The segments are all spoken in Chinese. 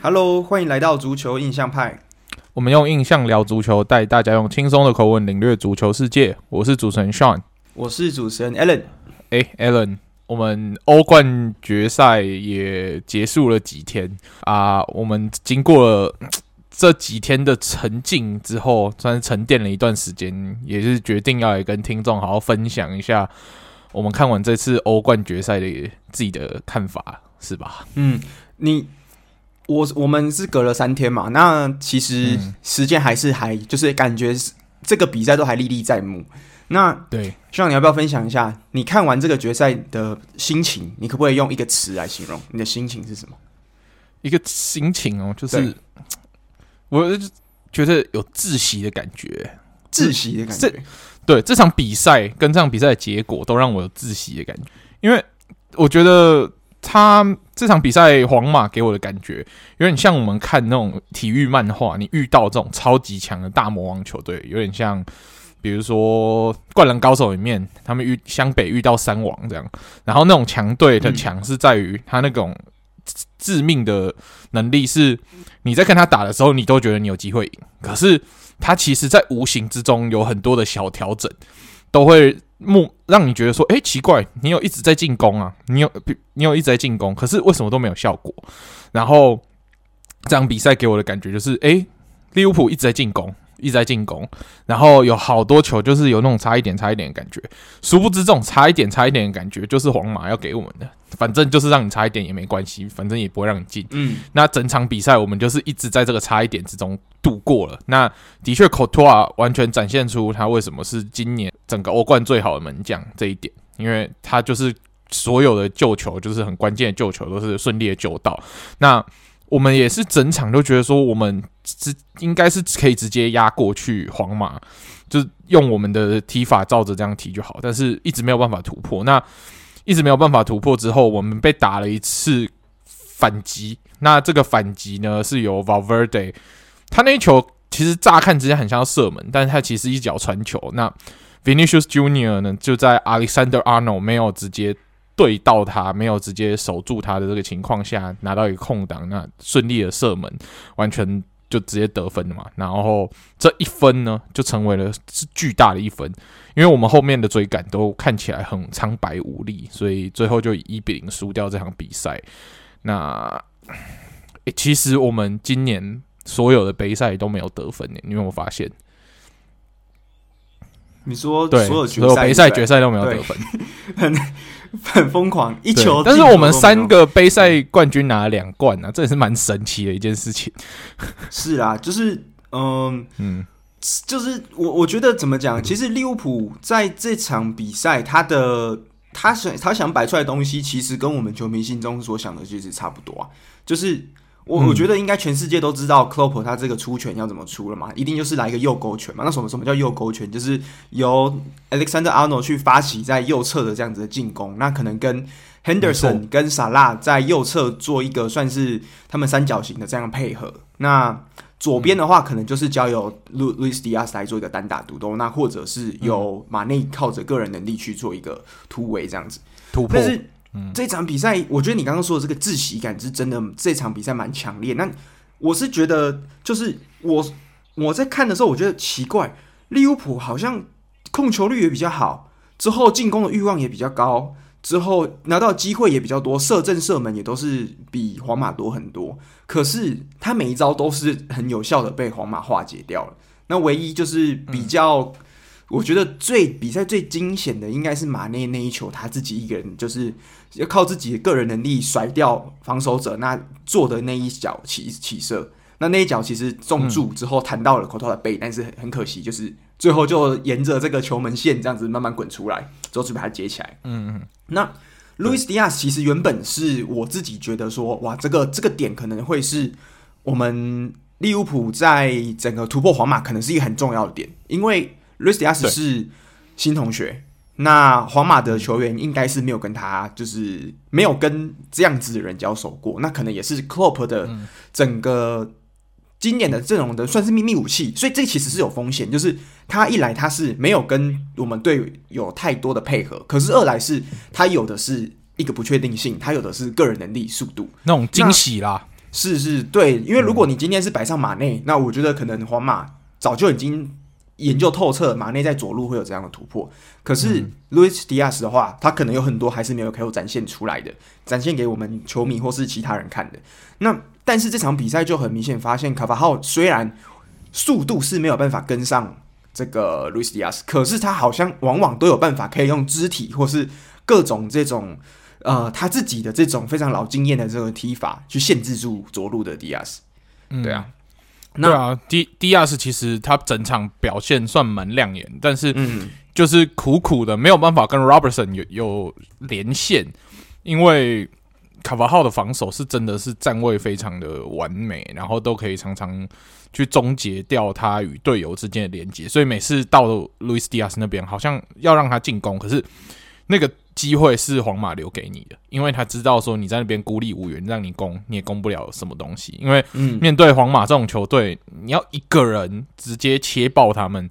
Hello，欢迎来到足球印象派。我们用印象聊足球，带大家用轻松的口吻领略足球世界。我是主持人 Sean，我是主持人 Allen。哎，Allen，我们欧冠决赛也结束了几天啊？我们经过了这几天的沉浸之后，算是沉淀了一段时间，也是决定要来跟听众好好分享一下我们看完这次欧冠决赛的自己的看法，是吧？嗯，你。我我们是隔了三天嘛，那其实时间还是还就是感觉这个比赛都还历历在目。那对，希望你要不要分享一下你看完这个决赛的心情？你可不可以用一个词来形容你的心情是什么？一个心情哦，就是我觉得有窒息的感觉，窒息的感觉。对，这场比赛跟这场比赛的结果都让我有窒息的感觉，因为我觉得。他这场比赛，皇马给我的感觉有点像我们看那种体育漫画，你遇到这种超级强的大魔王球队，有点像，比如说《灌篮高手》里面，他们遇湘北遇到山王这样。然后那种强队的强是在于他那种致命的能力，是你在跟他打的时候，你都觉得你有机会赢，可是他其实在无形之中有很多的小调整，都会。目让你觉得说，哎、奇怪，你有一直在进攻啊，你有你有一直在进攻，可是为什么都没有效果？然后这场比赛给我的感觉就是，哎、利物浦一直在进攻。一直在进攻，然后有好多球就是有那种差一点、差一点的感觉。殊不知，这种差一点、差一点的感觉就是皇马要给我们的。反正就是让你差一点也没关系，反正也不会让你进。嗯，那整场比赛我们就是一直在这个差一点之中度过了。那的确，科托瓦完全展现出他为什么是今年整个欧冠最好的门将这一点，因为他就是所有的救球，就是很关键的救球都是顺利的救到。那我们也是整场都觉得说，我们直应该是可以直接压过去皇马，就用我们的踢法照着这样踢就好，但是一直没有办法突破。那一直没有办法突破之后，我们被打了一次反击。那这个反击呢，是由 Valverde，他那一球其实乍看之间很像射门，但是他其实一脚传球。那 Vinicius Junior 呢，就在 Alexander Arnold 没有直接。对到他没有直接守住他的这个情况下，拿到一个空档，那顺利的射门，完全就直接得分了嘛。然后这一分呢，就成为了是巨大的一分，因为我们后面的追赶都看起来很苍白无力，所以最后就以一比零输掉这场比赛。那诶，其实我们今年所有的杯赛都没有得分呢，你有没有发现？你说对，所有所有杯赛决赛都没有得分，很 很疯狂，一球。但是我们三个杯赛冠军拿了两冠啊，这也是蛮神奇的一件事情。是啊，就是嗯、呃、嗯，就是我我觉得怎么讲，其实利物浦在这场比赛，他的他想他想摆出来的东西，其实跟我们球迷心中所想的其实差不多啊，就是。我我觉得应该全世界都知道克洛普他这个出拳要怎么出了嘛，一定就是来一个右勾拳嘛。那什么什么叫右勾拳？就是由 Alexander Arnold 去发起在右侧的这样子的进攻，那可能跟 Henderson 跟萨拉在右侧做一个算是他们三角形的这样配合。那左边的话，可能就是交由路路易斯迪亚斯来做一个单打独斗，那或者是由马内靠着个人能力去做一个突围这样子突破。这场比赛，我觉得你刚刚说的这个窒息感是真的。这场比赛蛮强烈。那我是觉得，就是我我在看的时候，我觉得奇怪，利物浦好像控球率也比较好，之后进攻的欲望也比较高，之后拿到机会也比较多，射正射门也都是比皇马多很多。可是他每一招都是很有效的被皇马化解掉了。那唯一就是比较。我觉得最比赛最惊险的应该是马内那一球，他自己一个人就是要靠自己的个人能力甩掉防守者，那做的那一脚起起射，那那一脚其实中柱之后弹到了科托的背，但是很可惜，就是最后就沿着这个球门线这样子慢慢滚出来，之后就把它接起来。嗯嗯。那路易斯迪亚斯其实原本是我自己觉得说，哇，这个这个点可能会是我们利物浦在整个突破皇马可能是一个很重要的点，因为。路易斯迪亚斯是新同学，那皇马的球员应该是没有跟他，就是没有跟这样子的人交手过，那可能也是克洛普的整个今年的阵容的算是秘密武器，所以这其实是有风险，就是他一来他是没有跟我们队有太多的配合，可是二来是他有的是一个不确定性，他有的是个人能力、速度，那种惊喜啦。是是，对，因为如果你今天是摆上马内，嗯、那我觉得可能皇马早就已经研究透彻，马内在左路会有这样的突破。可是路易斯迪亚斯的话，他可能有很多还是没有可以展现出来的，展现给我们球迷或是其他人看的。那但是这场比赛就很明显发现，卡法号虽然速度是没有办法跟上这个路易斯迪亚斯，可是他好像往往都有办法可以用肢体或是各种这种。呃，他自己的这种非常老经验的这个踢法，去限制住左路的迪亚斯。嗯，对啊，那对啊，迪迪亚斯其实他整场表现算蛮亮眼，但是就是苦苦的没有办法跟 Robertson 有有连线，因为卡瓦号的防守是真的是站位非常的完美，然后都可以常常去终结掉他与队友之间的连接，所以每次到了路易斯迪亚斯那边，好像要让他进攻，可是那个。机会是皇马留给你的，因为他知道说你在那边孤立无援，让你攻你也攻不了什么东西。因为面对皇马这种球队，你要一个人直接切爆他们，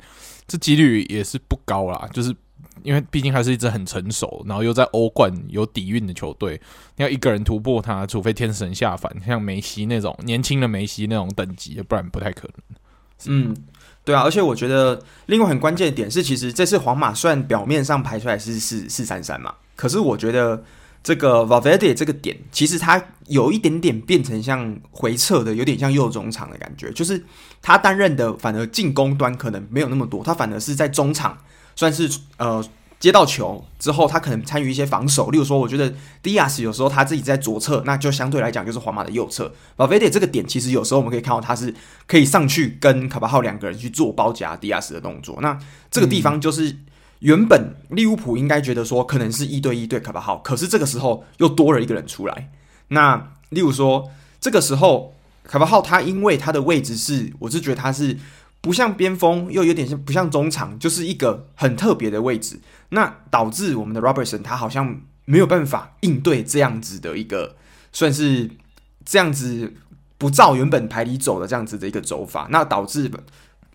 这几率也是不高啦。就是因为毕竟还是一支很成熟，然后又在欧冠有底蕴的球队，你要一个人突破他，除非天神下凡，像梅西那种年轻的梅西那种等级，不然不太可能。嗯。对啊，而且我觉得另外很关键的点是，其实这次皇马虽然表面上排出来是四四三三嘛，可是我觉得这个 Valverde 这个点，其实他有一点点变成像回撤的，有点像右中场的感觉，就是他担任的反而进攻端可能没有那么多，他反而是在中场算是呃。接到球之后，他可能参与一些防守，例如说，我觉得迪亚斯有时候他自己在左侧，那就相对来讲就是皇马的右侧。巴费蒂这个点，其实有时候我们可以看到他是可以上去跟卡巴号两个人去做包夹迪亚斯的动作。那这个地方就是原本利物浦应该觉得说可能是一对一对卡巴号，可是这个时候又多了一个人出来。那例如说这个时候卡巴号他因为他的位置是，我是觉得他是。不像边锋，又有点像不像中场，就是一个很特别的位置。那导致我们的 Robertson 他好像没有办法应对这样子的一个，算是这样子不照原本排里走的这样子的一个走法。那导致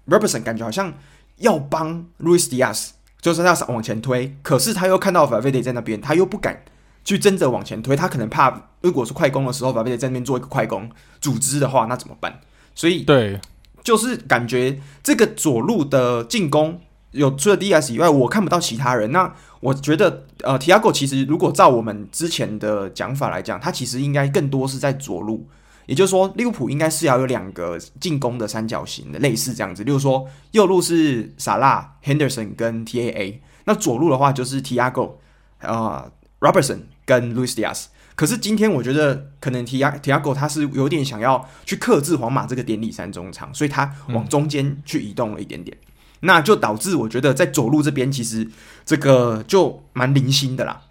Robertson 感觉好像要帮 Luis Diaz，就是他要往前推，可是他又看到 Valverde 在那边，他又不敢去真的往前推，他可能怕如果是快攻的时候，Valverde 在那边做一个快攻组织的话，那怎么办？所以对。就是感觉这个左路的进攻有除了 DS 以外，我看不到其他人。那我觉得，呃 Tiago 其实如果照我们之前的讲法来讲，他其实应该更多是在左路。也就是说，利物浦应该是要有两个进攻的三角形的，类似这样子。例如说，右路是萨拉、Henderson 跟 TAA，那左路的话就是 Tiago、呃、Robertson 跟 Luis Diaz。可是今天我觉得可能提亚提亚狗他是有点想要去克制皇马这个典礼三中场，所以他往中间去移动了一点点，那就导致我觉得在左路这边其实这个就蛮零星的啦。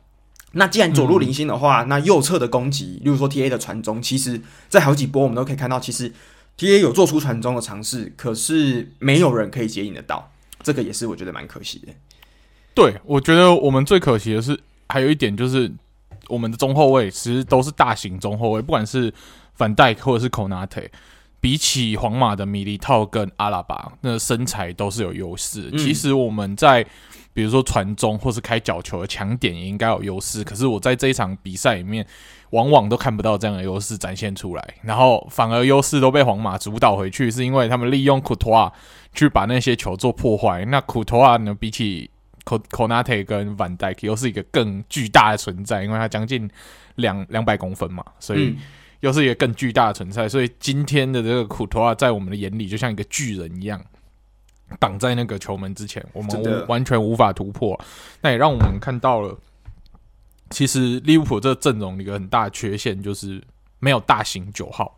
那既然左路零星的话，那右侧的攻击，例如说 T A 的传中，其实在好几波我们都可以看到，其实 T A 有做出传中的尝试，可是没有人可以接应得到，这个也是我觉得蛮可惜的。对，我觉得我们最可惜的是还有一点就是。我们的中后卫其实都是大型中后卫，不管是反戴或者是科纳特，比起皇马的米利套跟阿拉巴，那身材都是有优势。嗯、其实我们在比如说传中或是开角球的强点也应该有优势，可是我在这一场比赛里面，往往都看不到这样的优势展现出来，然后反而优势都被皇马主导回去，是因为他们利用库托瓦去把那些球做破坏。那库托瓦呢，比起科科纳特跟 Van Dyke 又是一个更巨大的存在，因为他将近两两百公分嘛，所以又是一个更巨大的存在。所以今天的这个库托瓦在我们的眼里就像一个巨人一样，挡在那个球门之前，我们完全无法突破。那也让我们看到了，其实利物浦这个阵容一个很大的缺陷就是没有大型九号。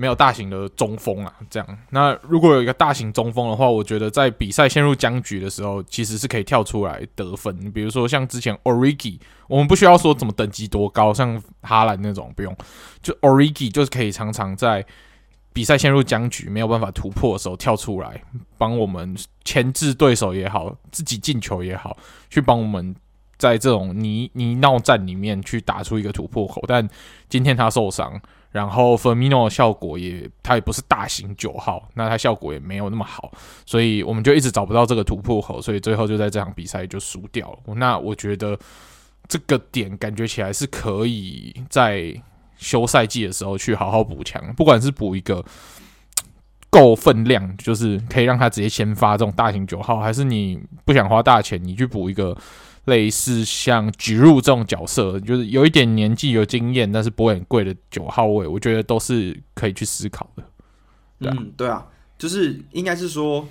没有大型的中锋啊，这样。那如果有一个大型中锋的话，我觉得在比赛陷入僵局的时候，其实是可以跳出来得分。比如说像之前 Origi，我们不需要说怎么等级多高，像哈兰那种不用，就 Origi 就是可以常常在比赛陷入僵局、没有办法突破的时候跳出来，帮我们牵制对手也好，自己进球也好，去帮我们在这种泥泥淖战里面去打出一个突破口。但今天他受伤。然后 Firmino 的效果也，它也不是大型九号，那它效果也没有那么好，所以我们就一直找不到这个突破口，所以最后就在这场比赛就输掉了。那我觉得这个点感觉起来是可以在休赛季的时候去好好补强，不管是补一个够分量，就是可以让他直接先发这种大型九号，还是你不想花大钱，你去补一个类似像吉鲁这种角色，就是有一点年纪、有经验，但是不会很贵的九号位，我觉得都是可以去思考的。嗯，对啊，就是应该是说，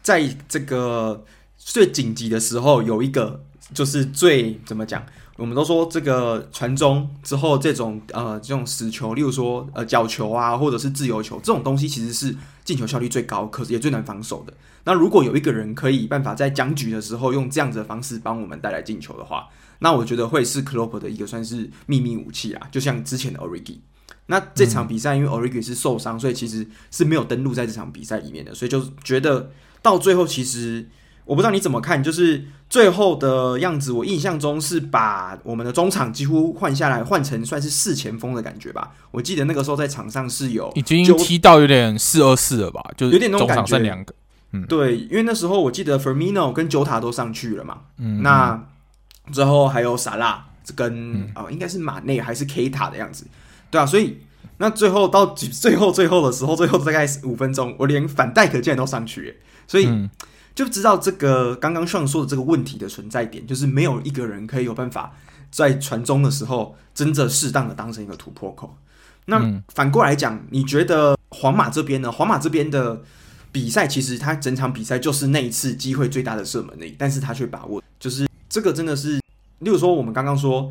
在这个最紧急的时候，有一个就是最怎么讲？我们都说这个传中之后，这种呃这种死球，例如说呃角球啊，或者是自由球这种东西，其实是进球效率最高，可是也最难防守的。那如果有一个人可以办法在僵局的时候用这样子的方式帮我们带来进球的话，那我觉得会是 Klopp 的一个算是秘密武器啊，就像之前的 Origi。那这场比赛因为 Origi 是受伤，所以其实是没有登录在这场比赛里面的，所以就觉得到最后其实。我不知道你怎么看，就是最后的样子，我印象中是把我们的中场几乎换下来，换成算是四前锋的感觉吧。我记得那个时候在场上是有已经踢到有点四二四了吧，就是有点那种感觉。剩两个，嗯，对，因为那时候我记得 Firmino 跟 Jota 都上去了嘛，嗯，那之后还有萨拉跟、嗯、哦，应该是马内还是 Keita 的样子，对啊，所以那最后到最后最后的时候，最后大概五分钟，我连反戴可竟然都上去，所以。嗯就知道这个刚刚上说的这个问题的存在点，就是没有一个人可以有办法在传中的时候真正适当的当成一个突破口。那反过来讲，你觉得皇马这边呢？皇马这边的比赛其实他整场比赛就是那一次机会最大的射门而已，但是他却把握，就是这个真的是，例如说我们刚刚说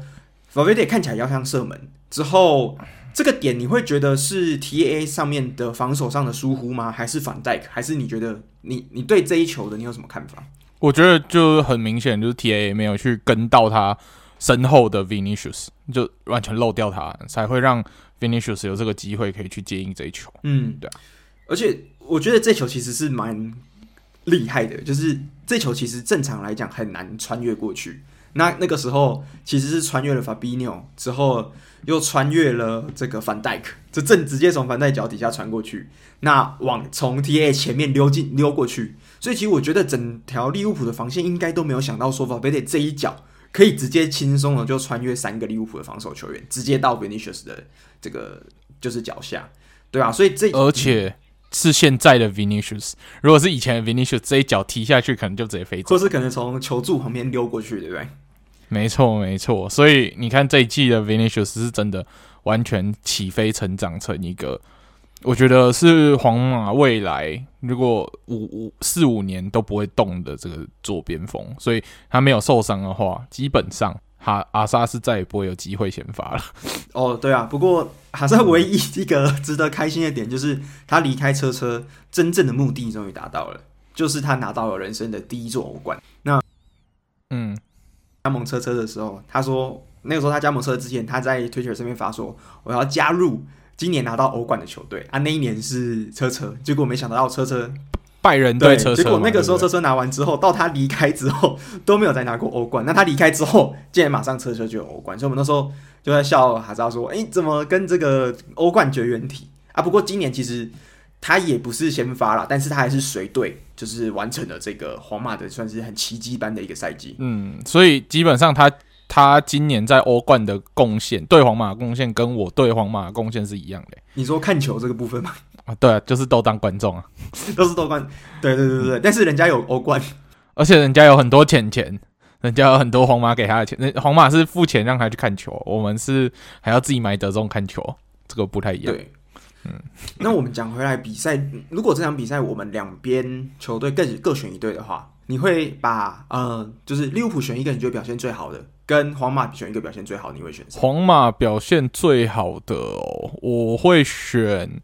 ，Valverde 看起来要像射门之后。这个点你会觉得是 TAA 上面的防守上的疏忽吗？还是反戴克？还是你觉得你你对这一球的你有什么看法？我觉得就很明显，就是 TAA 没有去跟到他身后的 Vinicius，就完全漏掉他，才会让 Vinicius 有这个机会可以去接应这一球。嗯，对。而且我觉得这球其实是蛮厉害的，就是这球其实正常来讲很难穿越过去。那那个时候其实是穿越了 Fabinho 之后，又穿越了这个范戴克，这正直接从范戴脚底下穿过去，那往从 TA 前面溜进溜过去。所以其实我觉得整条利物浦的防线应该都没有想到说 Valverde 这一脚可以直接轻松的就穿越三个利物浦的防守球员，直接到 Vinicius 的这个就是脚下，对啊，所以这而且是现在的 Vinicius，如果是以前的 Vinicius，这一脚踢下去可能就直接飞走，或是可能从球柱旁边溜过去，对不对？没错，没错，所以你看这一季的 Vinicius 是真的完全起飞成长成一个，我觉得是皇马未来如果五五四五年都不会动的这个左边锋，所以他没有受伤的话，基本上哈阿萨是再也不会有机会先发了。哦，对啊，不过哈萨唯一一个值得开心的点就是他离开车车真正的目的终于达到了，就是他拿到了人生的第一座欧冠。那，嗯。加盟车车的时候，他说那个时候他加盟车之前，他在 Twitter 上面发说我要加入今年拿到欧冠的球队啊。那一年是车车，结果没想到到车车拜仁对车车，结果那个时候车车拿完之后，到他离开之后都没有再拿过欧冠。那他离开之后，竟然马上车车就有欧冠，所以我们那时候就在笑哈扎说：“哎，怎么跟这个欧冠绝缘体啊？”不过今年其实。他也不是先发了，但是他还是随队，就是完成了这个皇马的算是很奇迹般的一个赛季。嗯，所以基本上他他今年在欧冠的贡献，对皇马的贡献跟我对皇马的贡献是一样的。你说看球这个部分吗？啊，对啊，就是都当观众啊，都是都观。对对对对对，但是人家有欧冠，而且人家有很多钱钱，人家有很多皇马给他的钱。那皇马是付钱让他去看球，我们是还要自己买德中看球，这个不太一样。对。嗯，那我们讲回来比赛，如果这场比赛我们两边球队各各选一队的话，你会把呃，就是利物浦选一个你觉得表现最好的，跟皇马选一个表现最好，你会选谁？皇马表现最好的，我会选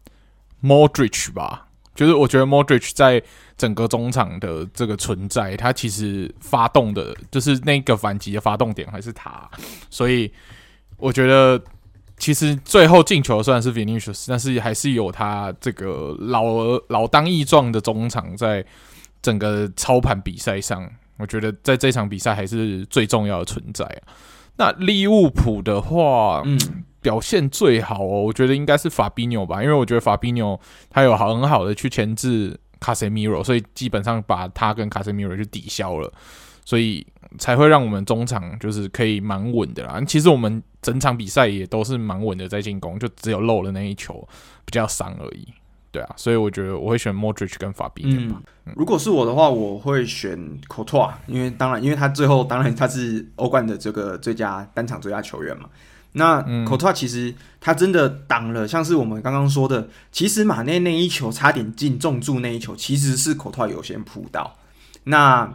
Modric 吧，就是我觉得 Modric 在整个中场的这个存在，他其实发动的，就是那个反击的发动点还是他，所以我觉得。其实最后进球虽然是 Vinicius，但是还是有他这个老而老当益壮的中场在整个操盘比赛上，我觉得在这场比赛还是最重要的存在啊。那利物浦的话，嗯，表现最好哦，我觉得应该是法比纽吧，因为我觉得法比纽他有很好的去牵制卡塞米罗，所以基本上把他跟卡塞米罗就抵消了，所以才会让我们中场就是可以蛮稳的啦。其实我们。整场比赛也都是蛮稳的在进攻，就只有漏了那一球比较伤而已。对啊，所以我觉得我会选 Modric 跟法比点吧。嗯，如果是我的话，我会选 Courtois，因为当然，因为他最后当然他是欧冠的这个最佳单场最佳球员嘛。那 Courtois 其实他真的挡了，像是我们刚刚说的，其实马内那一球差点进重柱那一球，其实是 Courtois 有先扑到。那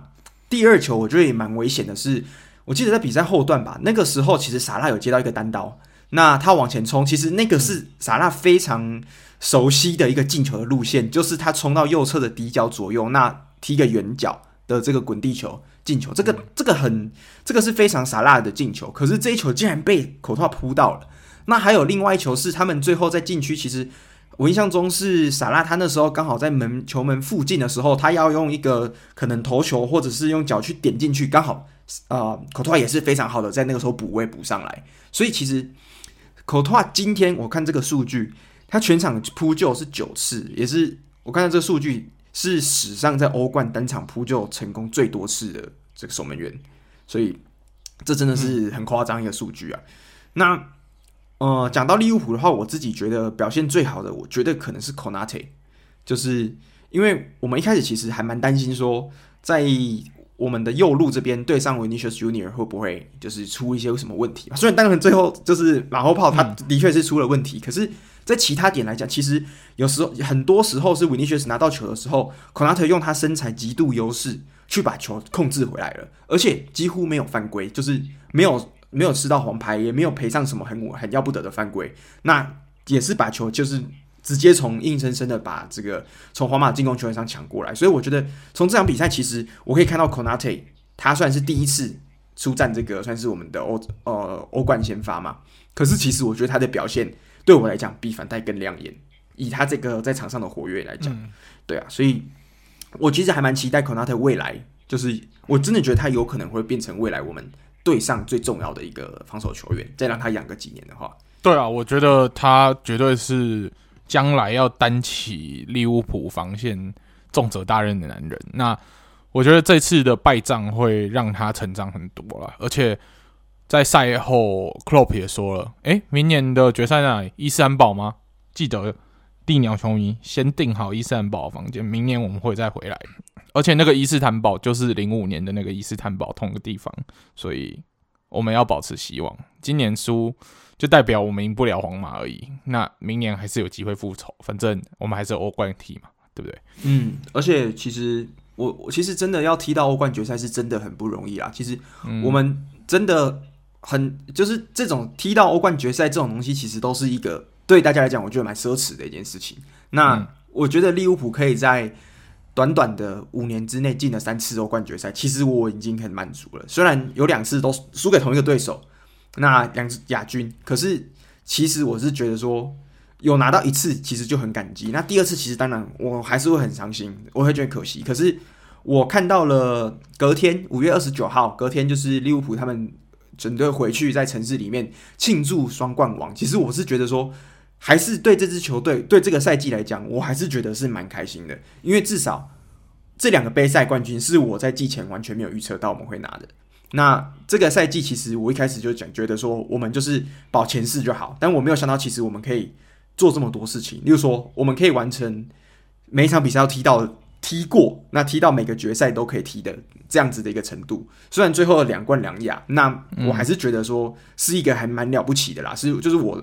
第二球我觉得也蛮危险的是，是我记得在比赛后段吧，那个时候其实萨拉有接到一个单刀，那他往前冲，其实那个是萨拉非常熟悉的一个进球的路线，就是他冲到右侧的底角左右，那踢个远角的这个滚地球进球，这个这个很这个是非常萨拉的进球，可是这一球竟然被口托扑到了。那还有另外一球是他们最后在禁区，其实我印象中是萨拉他那时候刚好在门球门附近的时候，他要用一个可能头球或者是用脚去点进去，刚好呃口托也是非常好的在那个时候补位补上来，所以其实口托今天我看这个数据。他全场扑救是九次，也是我看到这个数据是史上在欧冠单场扑救成功最多次的这个守门员，所以这真的是很夸张一个数据啊。那呃，讲到利物浦的话，我自己觉得表现最好的，我觉得可能是 Konate，就是因为我们一开始其实还蛮担心说，在我们的右路这边对上 Vinicius Junior 会不会就是出一些什么问题？虽然当然最后就是马后炮，他的确是出了问题，嗯、可是。在其他点来讲，其实有时候很多时候是维尼修斯拿到球的时候，孔纳特用他身材极度优势去把球控制回来了，而且几乎没有犯规，就是没有没有吃到黄牌，也没有赔上什么很很要不得的犯规，那也是把球就是直接从硬生生的把这个从皇马进攻球员上抢过来，所以我觉得从这场比赛其实我可以看到孔纳特他算是第一次出战这个算是我们的欧呃欧冠先发嘛，可是其实我觉得他的表现。对我来讲，比反戴更亮眼。以他这个在场上的活跃来讲，嗯、对啊，所以我其实还蛮期待孔纳特未来，就是我真的觉得他有可能会变成未来我们队上最重要的一个防守球员。再让他养个几年的话，对啊，我觉得他绝对是将来要担起利物浦防线重责大任的男人。那我觉得这次的败仗会让他成长很多了，而且。在赛后，Klopp 也说了：“诶，明年的决赛在哪里？伊斯坦堡吗？记得，地鸟球迷先订好伊斯坦堡房间，明年我们会再回来。而且那个伊斯坦堡就是零五年的那个伊斯坦堡同一个地方，所以我们要保持希望。今年输就代表我们赢不了皇马而已。那明年还是有机会复仇，反正我们还是欧冠踢嘛，对不对？嗯，而且其实我我其实真的要踢到欧冠决赛是真的很不容易啦。其实我们真的。”很就是这种踢到欧冠决赛这种东西，其实都是一个对大家来讲，我觉得蛮奢侈的一件事情。那我觉得利物浦可以在短短的五年之内进了三次欧冠决赛，其实我已经很满足了。虽然有两次都输给同一个对手，那两支亚军，可是其实我是觉得说有拿到一次，其实就很感激。那第二次其实当然我还是会很伤心，我会觉得可惜。可是我看到了隔天五月二十九号，隔天就是利物浦他们。准备回去在城市里面庆祝双冠王，其实我是觉得说，还是对这支球队对这个赛季来讲，我还是觉得是蛮开心的，因为至少这两个杯赛冠军是我在季前完全没有预测到我们会拿的。那这个赛季其实我一开始就讲，觉得说我们就是保前四就好，但我没有想到其实我们可以做这么多事情，例如说我们可以完成每一场比赛要踢到。踢过，那踢到每个决赛都可以踢的这样子的一个程度，虽然最后两冠两亚，那我还是觉得说是一个还蛮了不起的啦。是，就是我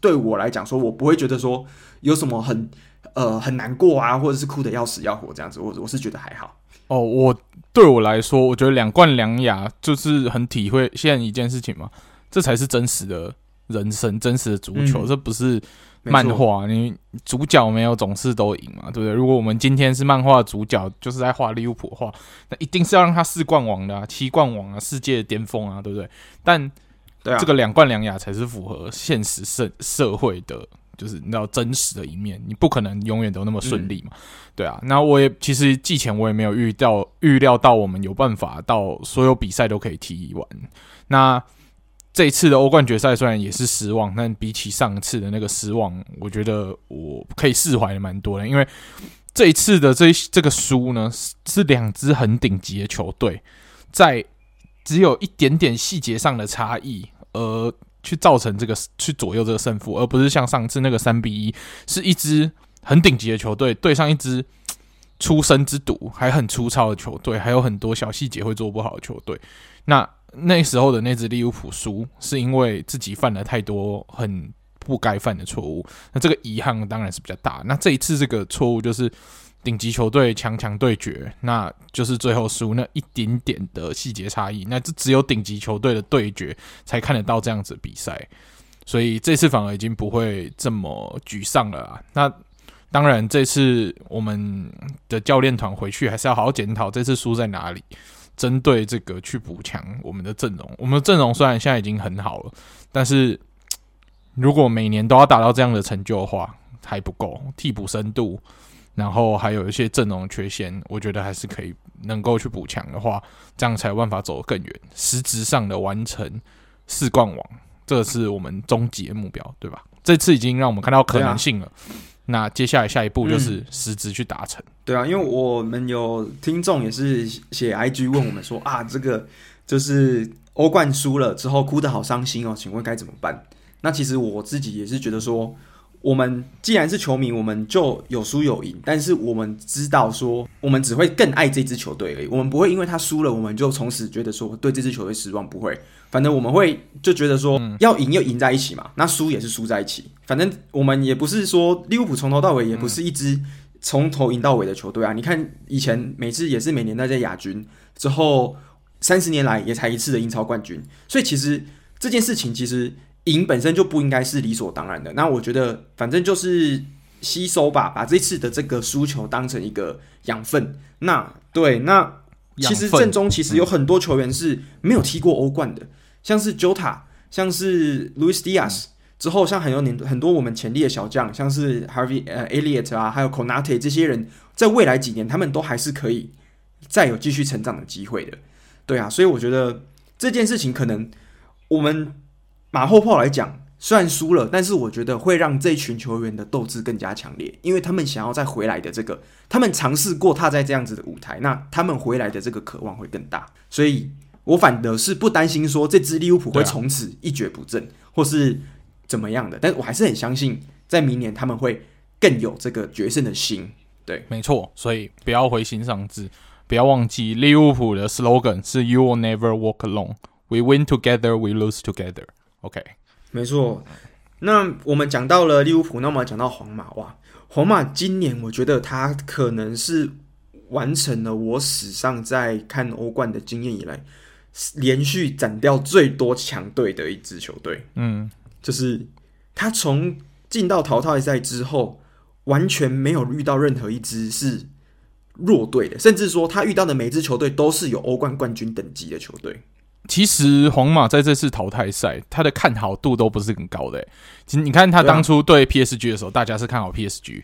对我来讲说，我不会觉得说有什么很呃很难过啊，或者是哭得要死要活这样子。我我是觉得还好。哦，我对我来说，我觉得两冠两亚就是很体会现在一件事情嘛，这才是真实的人生，真实的足球，嗯、这不是。漫画，你主角没有总是都赢嘛，对不对？如果我们今天是漫画主角，就是在画利物浦的话，那一定是要让他四冠王的啊，七冠王啊，世界的巅峰啊，对不对？但这个两冠两亚才是符合现实社社会的，就是你知道真实的一面，你不可能永远都那么顺利嘛，嗯、对啊。那我也其实季前我也没有预料预料到我们有办法到所有比赛都可以踢完，那。这一次的欧冠决赛虽然也是失望，但比起上次的那个失望，我觉得我可以释怀的蛮多的。因为这一次的这这个输呢，是两支很顶级的球队，在只有一点点细节上的差异，而去造成这个去左右这个胜负，而不是像上次那个三比一，是一支很顶级的球队对上一支出生之犊还很粗糙的球队，还有很多小细节会做不好的球队。那那时候的那支利物浦输，是因为自己犯了太多很不该犯的错误。那这个遗憾当然是比较大。那这一次这个错误就是。顶级球队强强对决，那就是最后输那一点点的细节差异。那这只有顶级球队的对决才看得到这样子的比赛，所以这次反而已经不会这么沮丧了啊。那当然，这次我们的教练团回去还是要好好检讨这次输在哪里，针对这个去补强我们的阵容。我们的阵容虽然现在已经很好了，但是如果每年都要达到这样的成就的话，还不够替补深度。然后还有一些阵容缺陷，我觉得还是可以能够去补强的话，这样才有办法走得更远，实质上的完成四冠王，这是我们终极的目标，对吧？这次已经让我们看到可能性了，啊、那接下来下一步就是实质去达成、嗯。对啊，因为我们有听众也是写 IG 问我们说啊，这个就是欧冠输了之后哭得好伤心哦，请问该怎么办？那其实我自己也是觉得说。我们既然是球迷，我们就有输有赢，但是我们知道说，我们只会更爱这支球队而已。我们不会因为他输了，我们就从此觉得说对这支球队失望。不会，反正我们会就觉得说，要赢又赢在一起嘛，那输也是输在一起。反正我们也不是说利物浦从头到尾也不是一支从头赢到尾的球队啊。你看以前每次也是每年都在亚军之后，三十年来也才一次的英超冠军。所以其实这件事情其实。赢本身就不应该是理所当然的。那我觉得，反正就是吸收吧，把这次的这个输球当成一个养分。那对，那其实阵中其实有很多球员是没有踢过欧冠的，像是 Jota，像是 Luis Diaz，之后像很多年很多我们潜力的小将，像是 Harvey 呃 Elliott 啊，还有 Konate 这些人，在未来几年他们都还是可以再有继续成长的机会的。对啊，所以我觉得这件事情可能我们。马后炮来讲，虽然输了，但是我觉得会让这群球员的斗志更加强烈，因为他们想要再回来的这个，他们尝试过踏在这样子的舞台，那他们回来的这个渴望会更大。所以我反而是不担心说这支利物浦会从此一蹶不振，或是怎么样的，但我还是很相信，在明年他们会更有这个决胜的心。对，没错，所以不要灰心丧志，不要忘记利物浦的 slogan 是 “You will never walk alone. We win together, we lose together.” OK，没错。那我们讲到了利物浦，那么讲到皇马哇，皇马今年我觉得他可能是完成了我史上在看欧冠的经验以来，连续斩掉最多强队的一支球队。嗯，就是他从进到淘汰赛之后，完全没有遇到任何一支是弱队的，甚至说他遇到的每支球队都是有欧冠冠军等级的球队。其实皇马在这次淘汰赛，他的看好度都不是很高的。其实你看他当初对 PSG 的时候，大家是看好 PSG，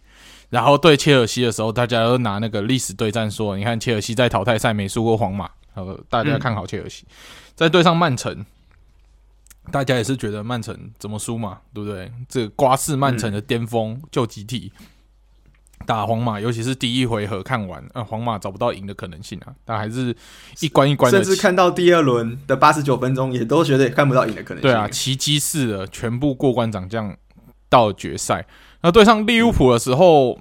然后对切尔西的时候，大家都拿那个历史对战说，你看切尔西在淘汰赛没输过皇马，呃，大家看好切尔西。再对上曼城，大家也是觉得曼城怎么输嘛，对不对？这个瓜式曼城的巅峰就集体。打皇马，尤其是第一回合看完，呃，皇马找不到赢的可能性啊，但还是一关一关的，甚至看到第二轮的八十九分钟，也都觉得也看不到赢的可能性。对啊，奇迹似的全部过关斩将到决赛。那对上利物浦的时候，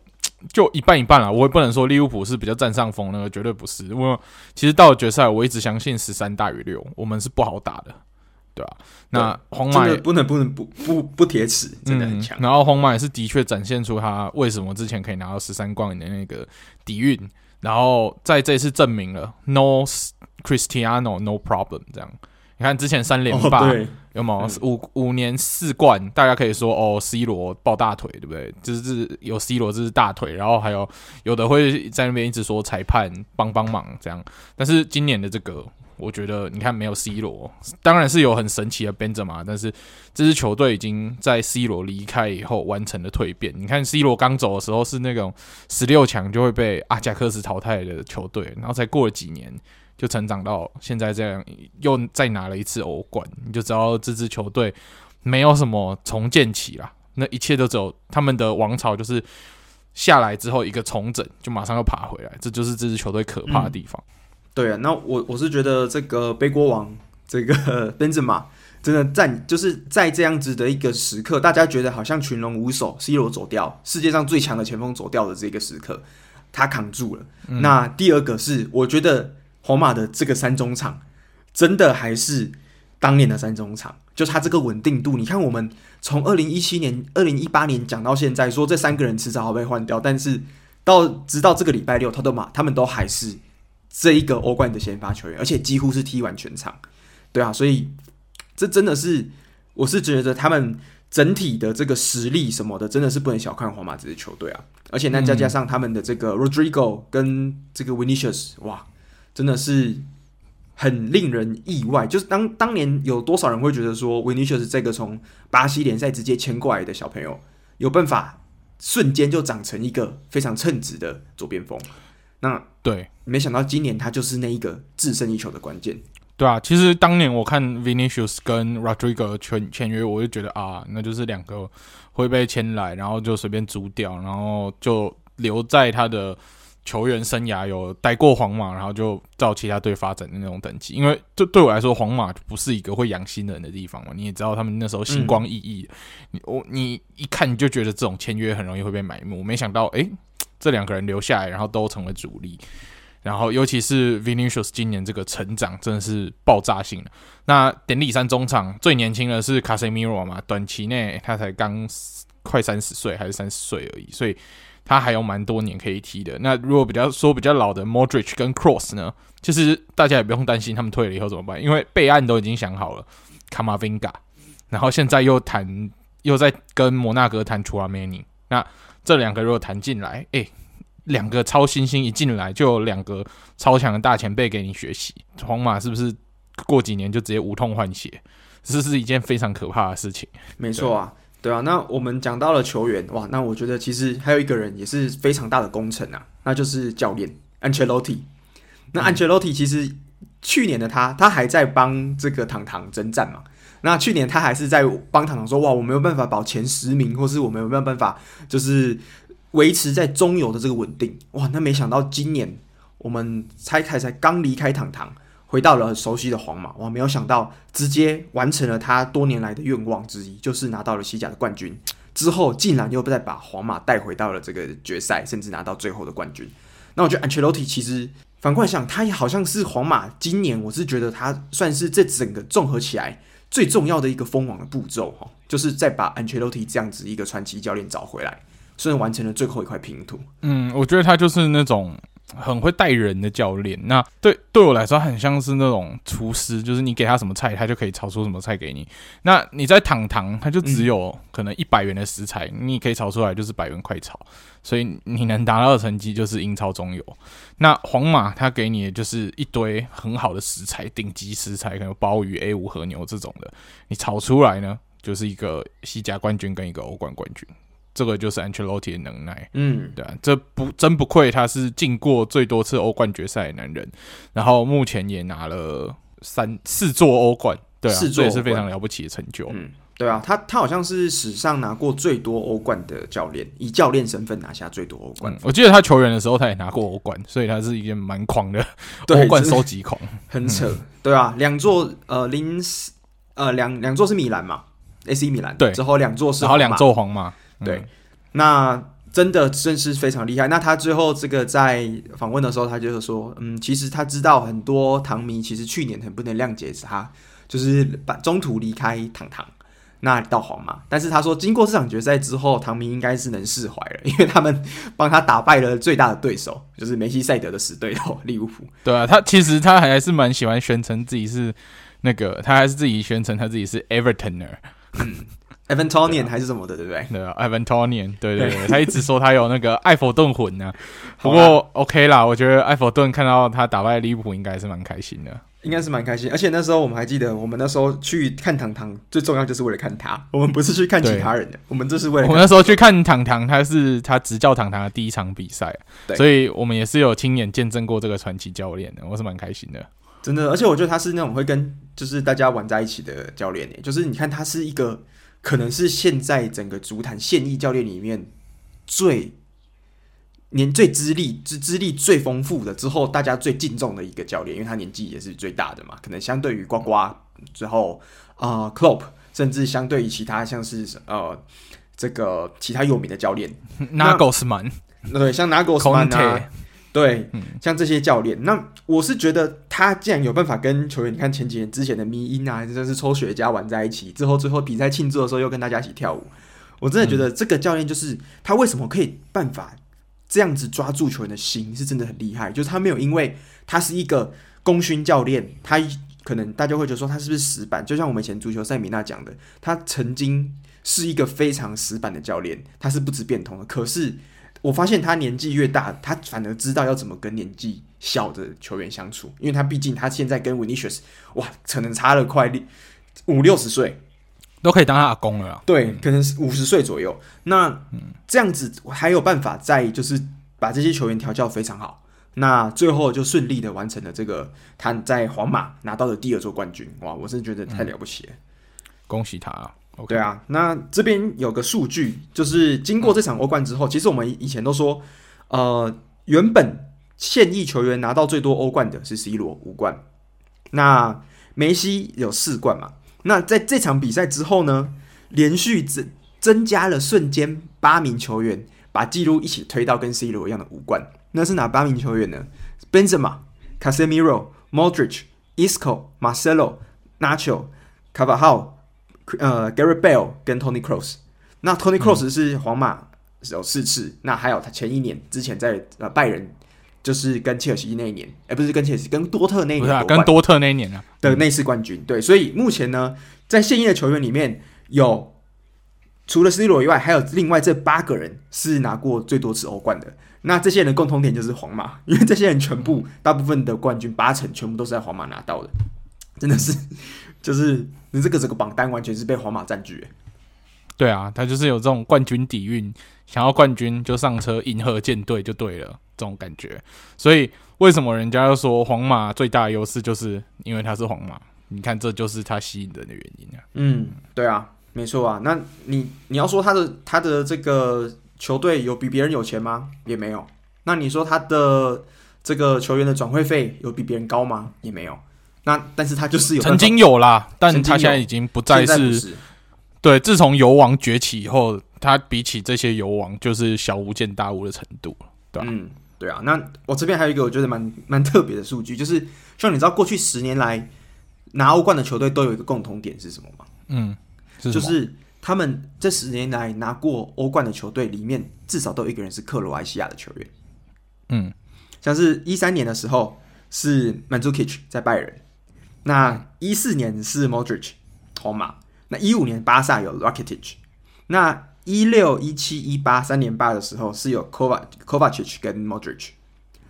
就一半一半了。我也不能说利物浦是比较占上风，那个绝对不是。因为其实到了决赛，我一直相信十三大于六，我们是不好打的。对啊，那皇马也不能不能不不不铁齿，真的很强、嗯。然后皇马也是的确展现出他为什么之前可以拿到十三冠的那个底蕴，然后在这次证明了 No Cristiano No Problem。这样，你看之前三连霸、哦、有没有、嗯、五五年四冠？大家可以说哦，C 罗抱大腿，对不对？就是有 C 罗这是大腿，然后还有有的会在那边一直说裁判帮帮忙这样，但是今年的这个。我觉得你看没有 C 罗，当然是有很神奇的 Benzema，但是这支球队已经在 C 罗离开以后完成了蜕变。你看 C 罗刚走的时候是那种十六强就会被阿贾克斯淘汰的球队，然后才过了几年就成长到现在这样，又再拿了一次欧冠，你就知道这支球队没有什么重建期啦，那一切都只有他们的王朝就是下来之后一个重整就马上又爬回来，这就是这支球队可怕的地方。对啊，那我我是觉得这个背锅王这个 Benzema，真的在就是在这样子的一个时刻，大家觉得好像群龙无首，C 罗走掉，世界上最强的前锋走掉的这个时刻，他扛住了。嗯、那第二个是，我觉得皇马的这个三中场真的还是当年的三中场，就他这个稳定度。你看，我们从二零一七年、二零一八年讲到现在，说这三个人迟早会被换掉，但是到直到这个礼拜六，他都马他们都还是这一个欧冠的先发球员，而且几乎是踢完全场。对啊，所以。这真的是，我是觉得他们整体的这个实力什么的，真的是不能小看皇马这支球队啊！而且那再加上他们的这个 Rodrigo 跟这个 Vinicius，哇，真的是很令人意外。就是当当年有多少人会觉得说 Vinicius 这个从巴西联赛直接签过来的小朋友，有办法瞬间就长成一个非常称职的左边锋？那对，没想到今年他就是那一个制胜一球的关键。对啊，其实当年我看 Vinicius 跟 Rodrigo 签签约，我就觉得啊，那就是两个会被签来，然后就随便租掉，然后就留在他的球员生涯有待过皇马，然后就到其他队发展的那种等级。因为对对我来说，皇马不是一个会养新人的地方嘛。你也知道，他们那时候星光熠熠，你我你一看你就觉得这种签约很容易会被埋没。没想到，诶，这两个人留下来，然后都成为主力。然后，尤其是 Vinicius 今年这个成长真的是爆炸性的。那典礼三中场最年轻的是 Casemiro 嘛，短期内他才刚快三十岁，还是三十岁而已，所以他还有蛮多年可以踢的。那如果比较说比较老的 Modric 跟 Cross 呢，其实大家也不用担心他们退了以后怎么办，因为备案都已经想好了，Camavinga，然后现在又谈又在跟摩纳哥谈 Tchouaméni，那这两个如果谈进来，诶。两个超新星一进来就有两个超强的大前辈给你学习，皇马是不是过几年就直接无痛换血？这是一件非常可怕的事情。没错啊，对啊。那我们讲到了球员，哇，那我觉得其实还有一个人也是非常大的功臣啊，那就是教练 Ancelotti。那 Ancelotti 其实去年的他，他还在帮这个堂堂征战嘛。那去年他还是在帮堂堂说，哇，我没有办法保前十名，或是我没有办法，就是。维持在中游的这个稳定，哇！那没想到今年我们才才才刚离开堂堂，回到了很熟悉的皇马，哇！没有想到直接完成了他多年来的愿望之一，就是拿到了西甲的冠军。之后竟然又再把皇马带回到了这个决赛，甚至拿到最后的冠军。那我觉得安切洛蒂其实反过来想，他也好像是皇马今年，我是觉得他算是这整个综合起来最重要的一个封网的步骤哈，就是再把 Ancelotti 这样子一个传奇教练找回来。虽然完成了最后一块拼图。嗯，我觉得他就是那种很会带人的教练。那对对我来说，很像是那种厨师，就是你给他什么菜，他就可以炒出什么菜给你。那你在堂堂，他就只有可能一百元的食材，嗯、你可以炒出来就是百元快炒。所以你能达到的成绩就是英超中游。那皇马他给你的就是一堆很好的食材，顶级食材，可能鲍鱼、A 五和牛这种的，你炒出来呢，就是一个西甲冠军跟一个欧冠冠军。这个就是 Ancelotti 的能耐，嗯，对啊，这不真不愧他是进过最多次欧冠决赛的男人，然后目前也拿了三四座欧冠，对啊，四座也是非常了不起的成就，嗯，对啊，他他好像是史上拿过最多欧冠的教练，以教练身份拿下最多欧冠，嗯。我记得他球员的时候他也拿过欧冠，所以他是一件蛮狂的 欧冠收集狂，很扯，嗯，对啊，两座呃零呃两两座是米兰嘛，AC 米兰，对，之后两座是，然后两座皇马。对，嗯、那真的真是非常厉害。那他最后这个在访问的时候，他就是说，嗯，其实他知道很多唐迷其实去年很不能谅解他，就是把中途离开堂堂，那到皇马。但是他说，经过这场决赛之后，唐迷应该是能释怀了，因为他们 帮他打败了最大的对手，就是梅西赛德的死对头利物浦。对啊，他其实他还是蛮喜欢宣称自己是那个，他还是自己宣称他自己是 Evertoner。嗯 Evertonian 还是什么的，对不对？对啊 e v a n t o n i a n 对对对，他一直说他有那个艾佛顿魂呢。不过 OK 啦，我觉得艾佛顿看到他打败利物浦，应该是蛮开心的，应该是蛮开心。而且那时候我们还记得，我们那时候去看糖糖，最重要就是为了看他，我们不是去看其他人的，我们这是为了。我们那时候去看糖糖，他是他执教堂堂的第一场比赛，所以我们也是有亲眼见证过这个传奇教练的，我是蛮开心的，真的。而且我觉得他是那种会跟就是大家玩在一起的教练，就是你看他是一个。可能是现在整个足坛现役教练里面最年最资历资资历最丰富的，之后大家最敬重的一个教练，因为他年纪也是最大的嘛，可能相对于呱呱之后啊 Klopp 甚至相对于其他像是呃这个其他有名的教练，Nagelsmann，对，像 Nagelsmann 啊。对，像这些教练，那我是觉得他既然有办法跟球员，你看前几年之前的迷音啊，真的是抽雪茄玩在一起，之后最后比赛庆祝的时候又跟大家一起跳舞，我真的觉得这个教练就是他为什么可以办法这样子抓住球员的心，是真的很厉害。就是他没有因为他是一个功勋教练，他可能大家会觉得说他是不是死板？就像我们以前足球赛米纳讲的，他曾经是一个非常死板的教练，他是不知变通的，可是。我发现他年纪越大，他反而知道要怎么跟年纪小的球员相处，因为他毕竟他现在跟 Vinicius 哇，可能差了快五六十岁，都可以当他阿公了啊。对，可能是五十岁左右。那这样子还有办法再就是把这些球员调教非常好，那最后就顺利的完成了这个他在皇马拿到的第二座冠军。哇，我真的觉得太了不起了，恭喜他啊.对啊，那这边有个数据，就是经过这场欧冠之后，其实我们以前都说，呃，原本现役球员拿到最多欧冠的是 C 罗五冠，那梅西有四冠嘛？那在这场比赛之后呢，连续增增加了瞬间八名球员把纪录一起推到跟 C 罗一样的五冠，那是哪八名球员呢？Benzema、Casemiro、Modric、Isco、Marcelo、Nacho、Carvajal 呃，Gareth Bale 跟 Tony Cross 那 Tony Cross 是皇马有四次，嗯、那还有他前一年之前在呃拜仁，就是跟切尔西那一年，哎、欸，不是跟切尔西，跟多特那一年，啊，跟多特那一年啊的那次冠军。嗯、对，所以目前呢，在现役的球员里面有除了 C 罗以外，还有另外这八个人是拿过最多次欧冠的。那这些人的共同点就是皇马，因为这些人全部大部分的冠军八成全部都是在皇马拿到的，真的是就是。你这个这个榜单完全是被皇马占据，对啊，他就是有这种冠军底蕴，想要冠军就上车银河舰队就对了，这种感觉。所以为什么人家要说皇马最大的优势，就是因为他是皇马？你看，这就是他吸引人的原因啊。嗯，对啊，没错啊。那你你要说他的他的这个球队有比别人有钱吗？也没有。那你说他的这个球员的转会费有比别人高吗？也没有。那但是他就是有曾经有啦，但他现在已经不再是，是对。自从游王崛起以后，他比起这些游王就是小巫见大巫的程度，对吧？嗯，对啊。那我这边还有一个我觉得蛮蛮特别的数据，就是像你知道过去十年来拿欧冠的球队都有一个共同点是什么吗？嗯，是就是他们这十年来拿过欧冠的球队里面至少都有一个人是克罗埃西亚的球员。嗯，像是一三年的时候是 Mandzukic 在拜仁。那一四年是 Modric 皇马，那一五年巴萨有 Rakitic，那一六一七一八三连霸的时候是有 Kovac Kovacic 跟 Modric，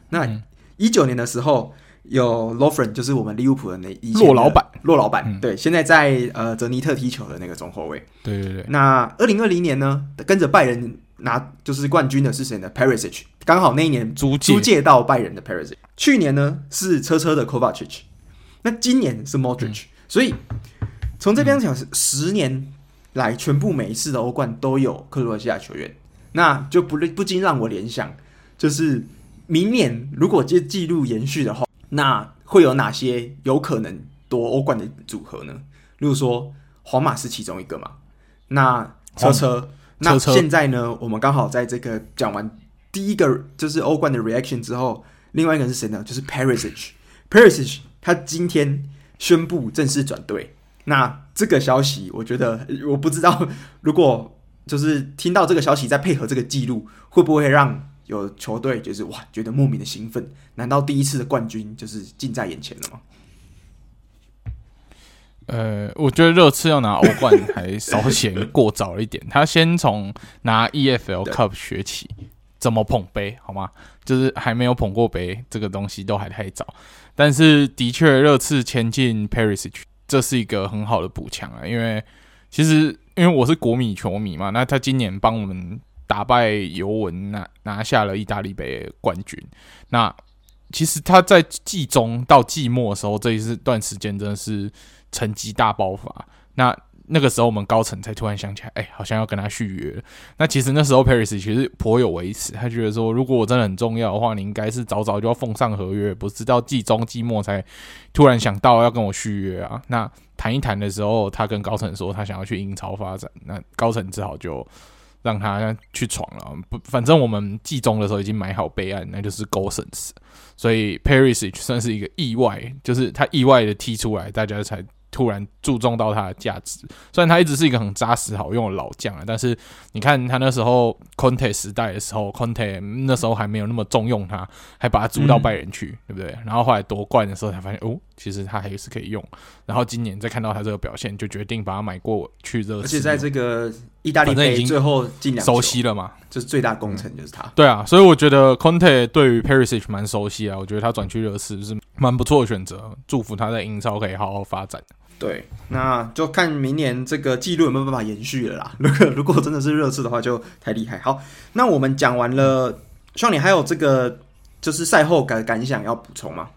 那一九年的时候有 l o f r e n 就是我们利物浦的那一洛老板，洛老板、嗯、对，现在在呃泽尼特踢球的那个中后卫，对对对。那二零二零年呢，跟着拜仁拿就是冠军的是谁呢？Perisic，刚好那一年租借。租借到拜仁的 Perisic，去年呢是车车的 Kovacic。那今年是 Modric，、嗯、所以从这边讲是十年来全部每一次的欧冠都有克罗埃西亚球员，那就不不禁让我联想，就是明年如果这记录延续的话，那会有哪些有可能夺欧冠的组合呢？例如说皇马是其中一个嘛，那车车，车车那现在呢，我们刚好在这个讲完第一个就是欧冠的 reaction 之后，另外一个是谁呢？就是 Perisic，Perisic。他今天宣布正式转队，那这个消息，我觉得我不知道，如果就是听到这个消息，再配合这个记录，会不会让有球队就是哇，觉得莫名的兴奋？难道第一次的冠军就是近在眼前了吗？呃，我觉得热刺要拿欧冠还稍显过早一点，他先从拿 EFL Cup 学起，怎么捧杯好吗？就是还没有捧过杯，这个东西都还太早。但是的确，热刺前进 Perisic，这是一个很好的补强啊。因为其实因为我是国米球迷嘛，那他今年帮我们打败尤文，拿拿下了意大利杯冠军。那其实他在季中到季末的时候，这一段时间真的是成绩大爆发。那那个时候我们高层才突然想起来，哎、好像要跟他续约。那其实那时候 Paris 其实颇有微词，他觉得说，如果我真的很重要的话，你应该是早早就要奉上合约，不是到季中季末才突然想到要跟我续约啊。那谈一谈的时候，他跟高层说他想要去英超发展，那高层只好就让他去闯了。不，反正我们季中的时候已经买好备案，那就是 Gosens，所以 Paris 算是一个意外，就是他意外的踢出来，大家才。突然注重到他的价值，虽然他一直是一个很扎实好用的老将啊，但是你看他那时候 Conte 时代的时候，Conte 那时候还没有那么重用他，还把他租到拜仁去，嗯、对不对？然后后来夺冠的时候才发现，哦，其实他还是可以用。然后今年再看到他这个表现，就决定把他买过去热刺。而且在这个意大利杯最后进两，熟悉了嘛，就是最大功臣就是他。对啊，所以我觉得 Conte 对于 Perisic 蛮熟悉啊，我觉得他转去热刺是蛮不错的选择，祝福他在英超可以好好发展。对，那就看明年这个记录有没有办法延续了啦。如果如果真的是热刺的话，就太厉害。好，那我们讲完了，希望你还有这个就是赛后感感想要补充吗？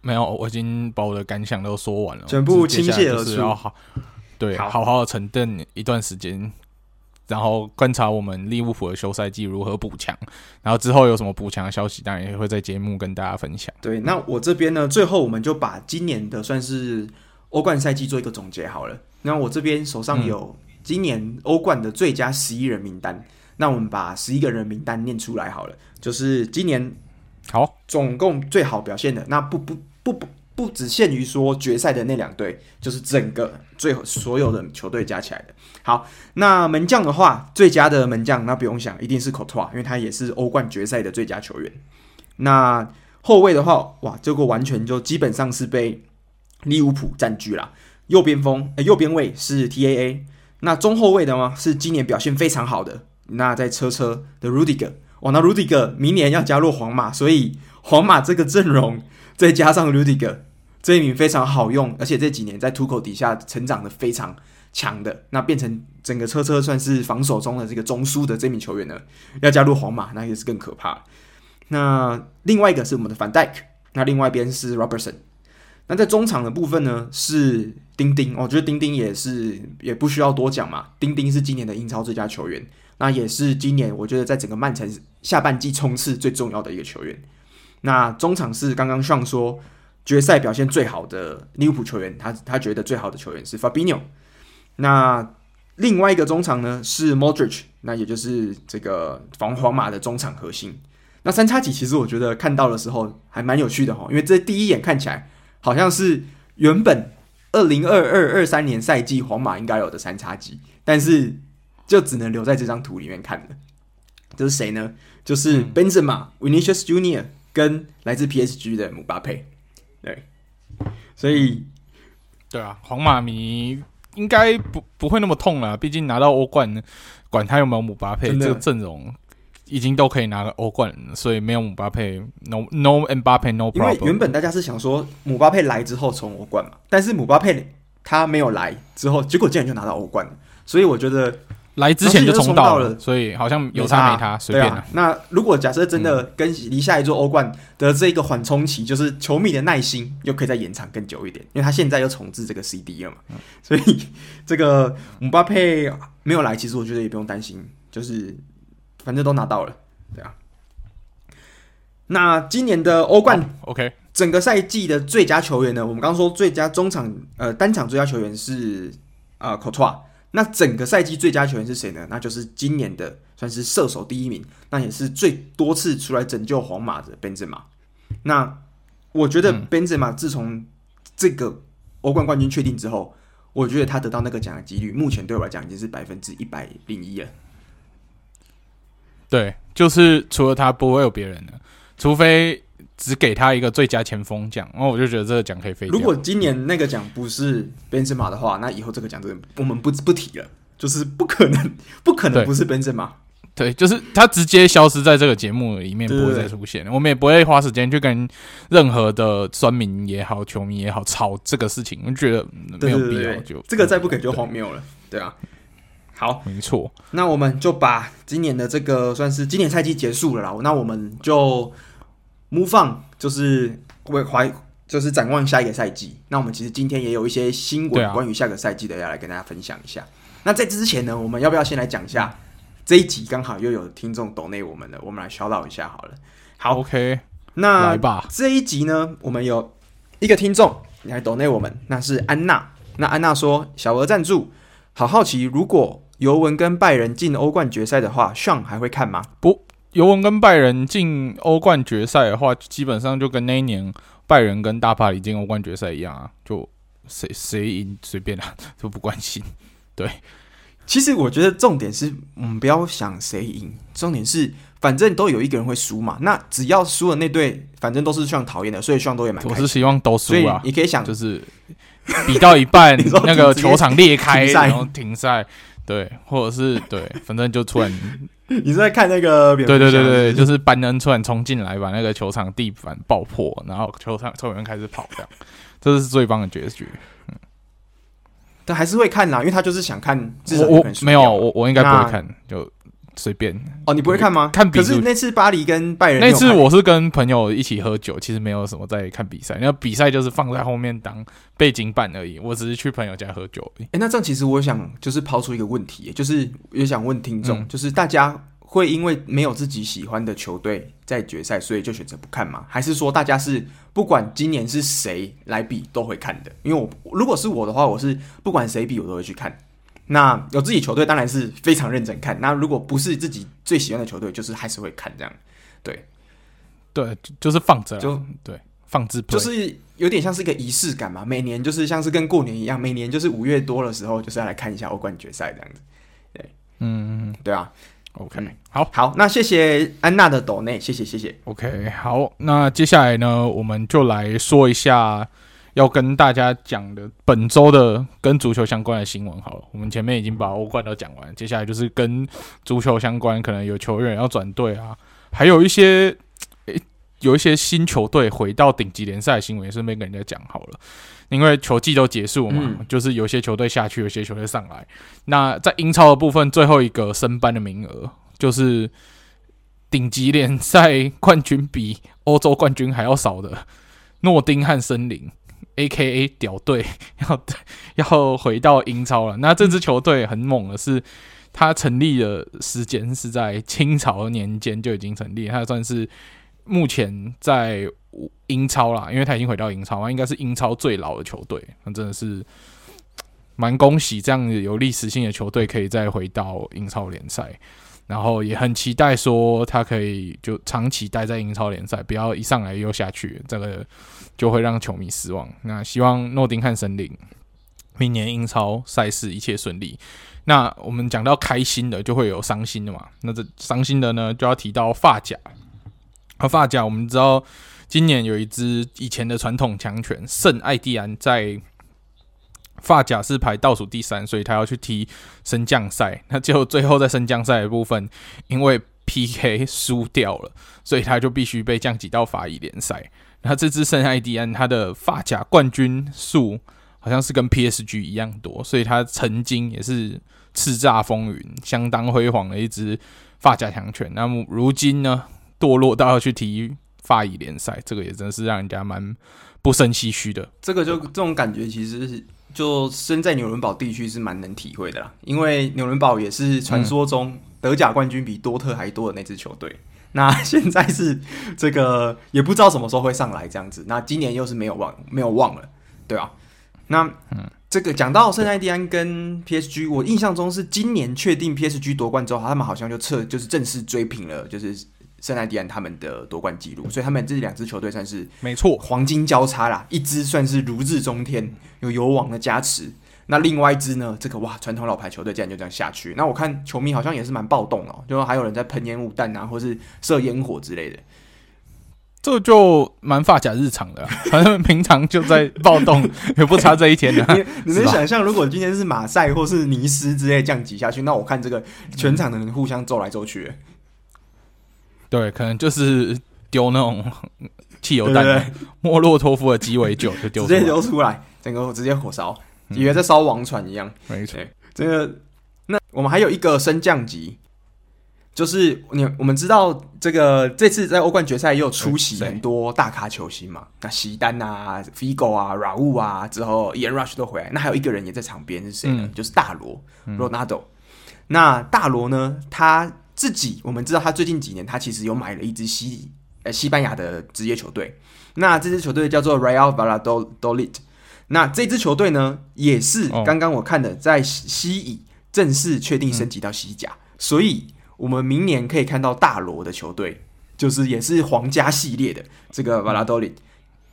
没有，我已经把我的感想都说完了，全部倾泻而出。好，对，好好好的沉淀一段时间，然后观察我们利物浦的休赛季如何补强，然后之后有什么补强的消息，当然也会在节目跟大家分享。对，那我这边呢，最后我们就把今年的算是。欧冠赛季做一个总结好了，那我这边手上有今年欧冠的最佳十一人名单，嗯、那我们把十一个人名单念出来好了，就是今年好总共最好表现的，那不不不不不只限于说决赛的那两队，就是整个最后所有的球队加起来的。好，那门将的话，最佳的门将那不用想，一定是 Courtois，因为他也是欧冠决赛的最佳球员。那后卫的话，哇，这个完全就基本上是被。利物浦占据了右边锋，呃，右边卫是 TAA。那中后卫的吗？是今年表现非常好的。那在车车的 Rudiger，哦，那 Rudiger 明年要加入皇马，所以皇马这个阵容再加上 Rudiger 这一名非常好用，而且这几年在 Tuco 底下成长的非常强的，那变成整个车车算是防守中的这个中枢的这名球员呢，要加入皇马，那也是更可怕。那另外一个是我们的 Van Dijk，那另外一边是 Robertson。那在中场的部分呢，是丁丁，我觉得丁丁也是也不需要多讲嘛。丁丁是今年的英超最佳球员，那也是今年我觉得在整个曼城下半季冲刺最重要的一个球员。那中场是刚刚上说决赛表现最好的利物浦球员，他他觉得最好的球员是 Fabinho。那另外一个中场呢是 Modric，那也就是这个防皇马的中场核心。那三叉戟其实我觉得看到的时候还蛮有趣的哈，因为这第一眼看起来。好像是原本二零二二二三年赛季皇马应该有的三叉戟，但是就只能留在这张图里面看了。这是谁呢？就是 Benzema、嗯、Vinicius Junior 跟来自 PSG 的姆巴佩。对，所以对啊，皇马迷应该不不会那么痛了，毕竟拿到欧冠，管他有没有姆巴佩这个阵容。已经都可以拿个欧冠，所以没有姆巴佩，no no 姆巴佩 no problem。因为原本大家是想说姆巴佩来之后冲欧冠嘛，但是姆巴佩他没有来之后，结果竟然就拿到欧冠，所以我觉得来之前就冲到了，所以好像有他没他随便了。那如果假设真的跟离下一座欧冠的这一个缓冲期，就是球迷的耐心又可以再延长更久一点，因为他现在又重置这个 CD 了嘛，所以这个姆巴佩没有来，其实我觉得也不用担心，就是。反正都拿到了，对啊。那今年的欧冠，OK，整个赛季的最佳球员呢？我们刚刚说最佳中场，呃，单场最佳球员是啊，Courtois。那整个赛季最佳球员是谁呢？那就是今年的算是射手第一名，那也是最多次出来拯救皇马的 Benzema。那我觉得 Benzema 自从这个欧冠冠军确定之后，我觉得他得到那个奖的几率，目前对我来讲已经是百分之一百零一了。对，就是除了他不会有别人的，除非只给他一个最佳前锋奖，然后我就觉得这个奖可以废掉。如果今年那个奖不是本泽马的话，那以后这个奖真的我们不不提了，就是不可能，不可能不是本泽马。对，就是他直接消失在这个节目里面，不会再出现。我们也不会花时间去跟任何的酸民也好、球迷也好吵这个事情，我觉得没有必要。就这个再不给就荒谬了，对啊。好，没错。那我们就把今年的这个算是今年赛季结束了啦。那我们就 move on，就是为怀就是展望下一个赛季。那我们其实今天也有一些新闻关于下个赛季的，要来跟大家分享一下。啊、那在之前呢，我们要不要先来讲一下这一集？刚好又有听众抖内我们了，我们来 shout out 一下好了。好，OK，那来吧。这一集呢，我们有一个听众来抖内我们，那是安娜。那安娜说：“小额赞助，好好奇，如果尤文跟拜仁进欧冠决赛的话，Sean 还会看吗？”不。尤文跟拜仁进欧冠决赛的话，基本上就跟那一年拜仁跟大巴黎进欧冠决赛一样啊，就谁谁赢随便啊，都不关心。对，其实我觉得重点是，我们不要想谁赢，重点是反正都有一个人会输嘛。那只要输了那队，反正都是像讨厌的，所以希望都也蛮。我是希望都输啊。你可以想，就是比到一半，那个球场裂开，然后停赛，对，或者是对，反正就突然。你是在看那个？对对对对，就是班恩突然冲进来，把那个球场地板爆破，然后球场 球员开始跑，这样，这是最棒的结局。嗯，但还是会看啦，因为他就是想看。我我没有，我我应该不会看，就。随便哦，你不会看吗？看比赛。可是那次巴黎跟拜仁，那次我是跟朋友一起喝酒，其实没有什么在看比赛。那比赛就是放在后面当背景板而已。我只是去朋友家喝酒而已。哎，那这样其实我想就是抛出一个问题，就是也想问听众，嗯、就是大家会因为没有自己喜欢的球队在决赛，所以就选择不看吗？还是说大家是不管今年是谁来比都会看的？因为我如果是我的话，我是不管谁比我都会去看。那有自己球队当然是非常认真看。那如果不是自己最喜欢的球队，就是还是会看这样。对，对，就是放着，就对，放置，就是有点像是一个仪式感嘛。每年就是像是跟过年一样，每年就是五月多的时候，就是要来看一下欧冠决赛这样子。对，嗯，对啊。OK，好，好，那谢谢安娜的抖内，谢谢，谢谢。OK，好，那接下来呢，我们就来说一下。要跟大家讲的本周的跟足球相关的新闻好了，我们前面已经把欧冠都讲完，接下来就是跟足球相关，可能有球员要转队啊，还有一些诶、欸，有一些新球队回到顶级联赛的新闻，也顺便跟人家讲好了。因为球季都结束嘛，嗯、就是有些球队下去，有些球队上来。那在英超的部分，最后一个升班的名额，就是顶级联赛冠军比欧洲冠军还要少的诺丁汉森林。A.K.A. 屌队 要 要回到英超了。那这支球队很猛的是，它成立的时间是在清朝年间就已经成立，它算是目前在英超啦，因为它已经回到英超，应该是英超最老的球队。那真的是蛮恭喜这样有历史性的球队可以再回到英超联赛。然后也很期待说他可以就长期待在英超联赛，不要一上来又下去，这个就会让球迷失望。那希望诺丁汉森林明年英超赛事一切顺利。那我们讲到开心的，就会有伤心的嘛。那这伤心的呢，就要提到法甲。而法甲我们知道，今年有一支以前的传统强权圣艾蒂安在。发甲是排倒数第三，所以他要去踢升降赛。那就最后在升降赛的部分，因为 PK 输掉了，所以他就必须被降级到法乙联赛。那这支圣埃蒂安，他的发甲冠军数好像是跟 PSG 一样多，所以他曾经也是叱咤风云、相当辉煌的一支发甲强权。那么如今呢，堕落到要去踢法乙联赛，这个也真是让人家蛮不胜唏嘘的。这个就这种感觉，其实是。就身在纽伦堡地区是蛮能体会的啦，因为纽伦堡也是传说中德甲冠军比多特还多的那支球队。那现在是这个也不知道什么时候会上来这样子。那今年又是没有忘没有忘了，对啊。那，这个讲到圣埃蒂安跟 PSG，我印象中是今年确定 PSG 夺冠之后，他们好像就撤就是正式追平了，就是。圣埃蒂安他们的夺冠记录，所以他们这两支球队算是没错，黄金交叉啦。一支算是如日中天，有油王的加持。那另外一支呢？这个哇，传统老牌球队竟然就这样下去。那我看球迷好像也是蛮暴动哦，就还有人在喷烟雾弹啊，或是射烟火之类的。这就蛮发假日常的，反正平常就在暴动，也不差这一天 的。你你能想象，如果今天是马赛或是尼斯之类降级下去，那我看这个全场的人互相揍来揍去。对，可能就是丢那种汽油弹，莫洛托夫的鸡尾酒就丢，直接丢出来，整个直接火烧，以为在烧王船一样。没错，这个那我们还有一个升降级，就是你我们知道这个这次在欧冠决赛也有出席很多大咖球星嘛，那席丹啊、Figo 啊、Raul 啊，之后 Ian Rush 都回来，那还有一个人也在场边是谁呢？嗯、就是大罗 Ronaldo。那大罗呢，他自己我们知道他最近几年他其实有买了一支西呃西班牙的职业球队，那这支球队叫做 Real Valladolid。那这支球队呢，也是刚刚我看的在西乙正式确定升级到西甲，嗯、所以。我们明年可以看到大罗的球队，就是也是皇家系列的这个 Valladolid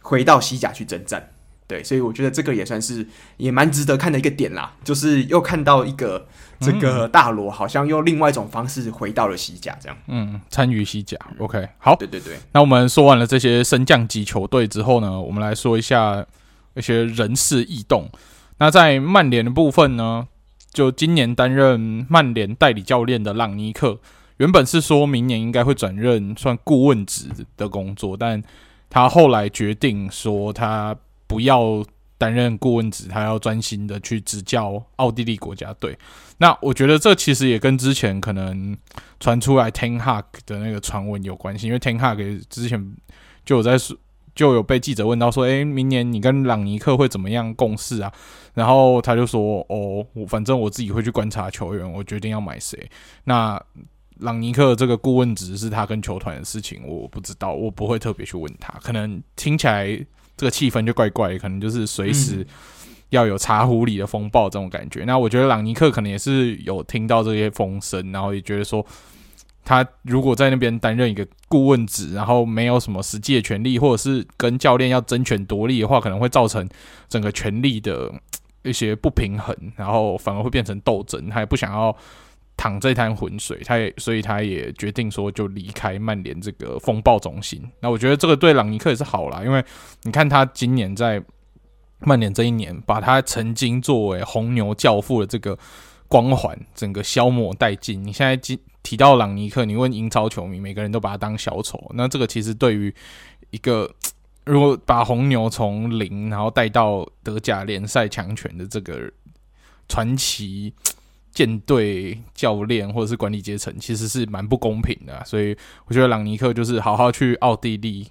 回到西甲去征战，对，所以我觉得这个也算是也蛮值得看的一个点啦，就是又看到一个这个大罗好像用另外一种方式回到了西甲，这样，嗯，参与西甲，OK，好，对对对，那我们说完了这些升降级球队之后呢，我们来说一下一些人事异动。那在曼联的部分呢？就今年担任曼联代理教练的朗尼克，原本是说明年应该会转任算顾问职的工作，但他后来决定说他不要担任顾问职，他要专心的去执教奥地利国家队。那我觉得这其实也跟之前可能传出来 Ten Hag 的那个传闻有关系，因为 Ten Hag 之前就有在。就有被记者问到说：“诶，明年你跟朗尼克会怎么样共事啊？”然后他就说：“哦，我反正我自己会去观察球员，我决定要买谁。那朗尼克这个顾问职是他跟球团的事情，我不知道，我不会特别去问他。可能听起来这个气氛就怪怪，可能就是随时要有茶壶里的风暴这种感觉。那我觉得朗尼克可能也是有听到这些风声，然后也觉得说。”他如果在那边担任一个顾问职，然后没有什么实际的权利，或者是跟教练要争权夺利的话，可能会造成整个权力的一些不平衡，然后反而会变成斗争。他也不想要淌这滩浑水，他也所以他也决定说就离开曼联这个风暴中心。那我觉得这个对朗尼克也是好啦，因为你看他今年在曼联这一年，把他曾经作为红牛教父的这个光环整个消磨殆尽。你现在今提到朗尼克，你问英超球迷，每个人都把他当小丑。那这个其实对于一个如果把红牛从零然后带到德甲联赛强权的这个传奇舰队教练或者是管理阶层，其实是蛮不公平的啊。所以我觉得朗尼克就是好好去奥地利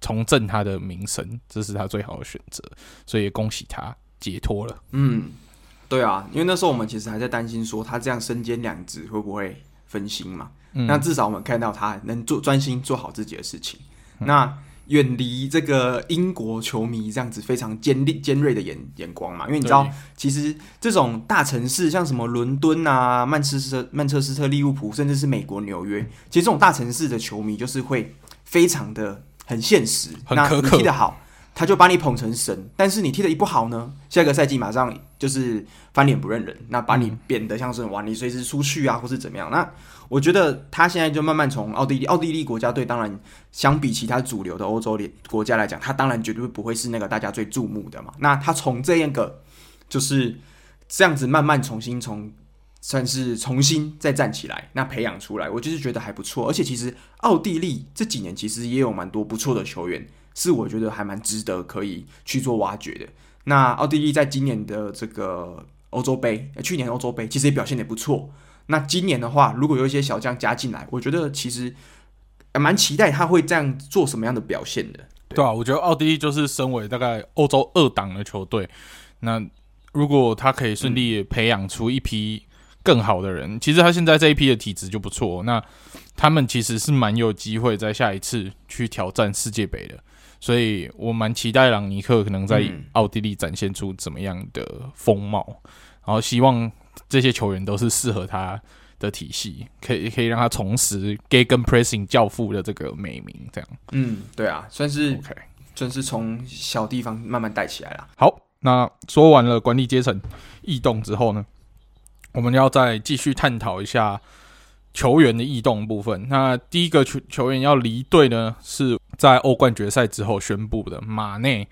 重振他的名声，这是他最好的选择。所以也恭喜他解脱了。嗯，对啊，因为那时候我们其实还在担心说他这样身兼两职会不会分心嘛，嗯、那至少我们看到他能做专心做好自己的事情，嗯、那远离这个英国球迷这样子非常尖利尖锐的眼眼光嘛，因为你知道，其实这种大城市像什么伦敦啊、曼彻斯特、曼彻斯特、利物浦，甚至是美国纽约，其实这种大城市的球迷就是会非常的很现实，很苛刻，那踢得好。他就把你捧成神，但是你踢得一不好呢，下个赛季马上就是翻脸不认人，那把你贬得像是哇，你随时出去啊，或是怎么样？那我觉得他现在就慢慢从奥地利，奥地利国家队当然相比其他主流的欧洲联国家来讲，他当然绝对不会是那个大家最注目的嘛。那他从这样个就是这样子慢慢重新从算是重新再站起来，那培养出来，我就是觉得还不错。而且其实奥地利这几年其实也有蛮多不错的球员。是我觉得还蛮值得可以去做挖掘的。那奥地利在今年的这个欧洲杯，去年欧洲杯其实也表现得不错。那今年的话，如果有一些小将加进来，我觉得其实蛮期待他会这样做什么样的表现的。对，啊，我觉得奥地利就是身为大概欧洲二档的球队，那如果他可以顺利培养出一批更好的人，其实他现在这一批的体质就不错。那他们其实是蛮有机会在下一次去挑战世界杯的。所以我蛮期待朗尼克可能在奥地利展现出怎么样的风貌，然后希望这些球员都是适合他的体系，可以可以让他重拾 Gegenpressing 教父的这个美名。这样，嗯，对啊，算是 OK，算是从小地方慢慢带起来了。好，那说完了管理阶层异动之后呢，我们要再继续探讨一下。球员的异动部分，那第一个球球员要离队呢，是在欧冠决赛之后宣布的。马内，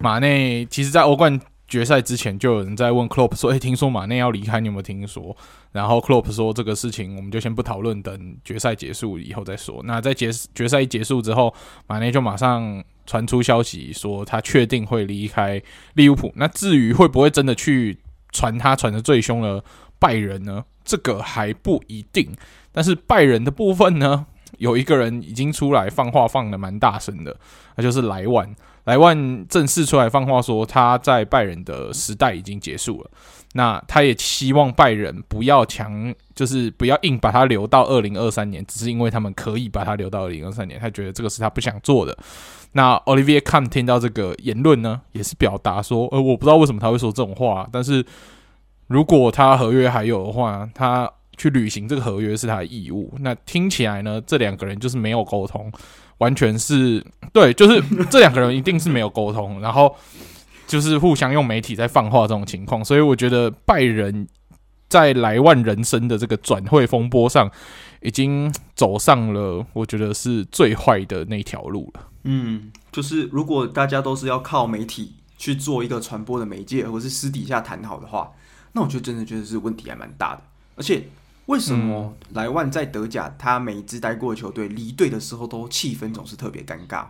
马内其实，在欧冠决赛之前就有人在问克洛普说：“诶，听说马内要离开，你有没有听说？”然后克洛普说：“这个事情我们就先不讨论，等决赛结束以后再说。”那在决决赛一结束之后，马内就马上传出消息说他确定会离开利物浦。那至于会不会真的去传他传的最凶的拜仁呢？这个还不一定。但是拜仁的部分呢，有一个人已经出来放话放得蛮大声的，那就是莱万。莱万正式出来放话说，他在拜仁的时代已经结束了。那他也希望拜仁不要强，就是不要硬把他留到二零二三年，只是因为他们可以把他留到二零二三年，他觉得这个是他不想做的。那 Olivier Kahn 听到这个言论呢，也是表达说，呃，我不知道为什么他会说这种话，但是如果他合约还有的话，他去履行这个合约是他的义务。那听起来呢，这两个人就是没有沟通，完全是对，就是这两个人一定是没有沟通，然后。就是互相用媒体在放话这种情况，所以我觉得拜仁在莱万人生的这个转会风波上，已经走上了我觉得是最坏的那条路了。嗯，就是如果大家都是要靠媒体去做一个传播的媒介，或是私底下谈好的话，那我觉得真的觉得是问题还蛮大的。而且为什么莱万在德甲他每一支待过的球队离队的时候都气氛总是特别尴尬？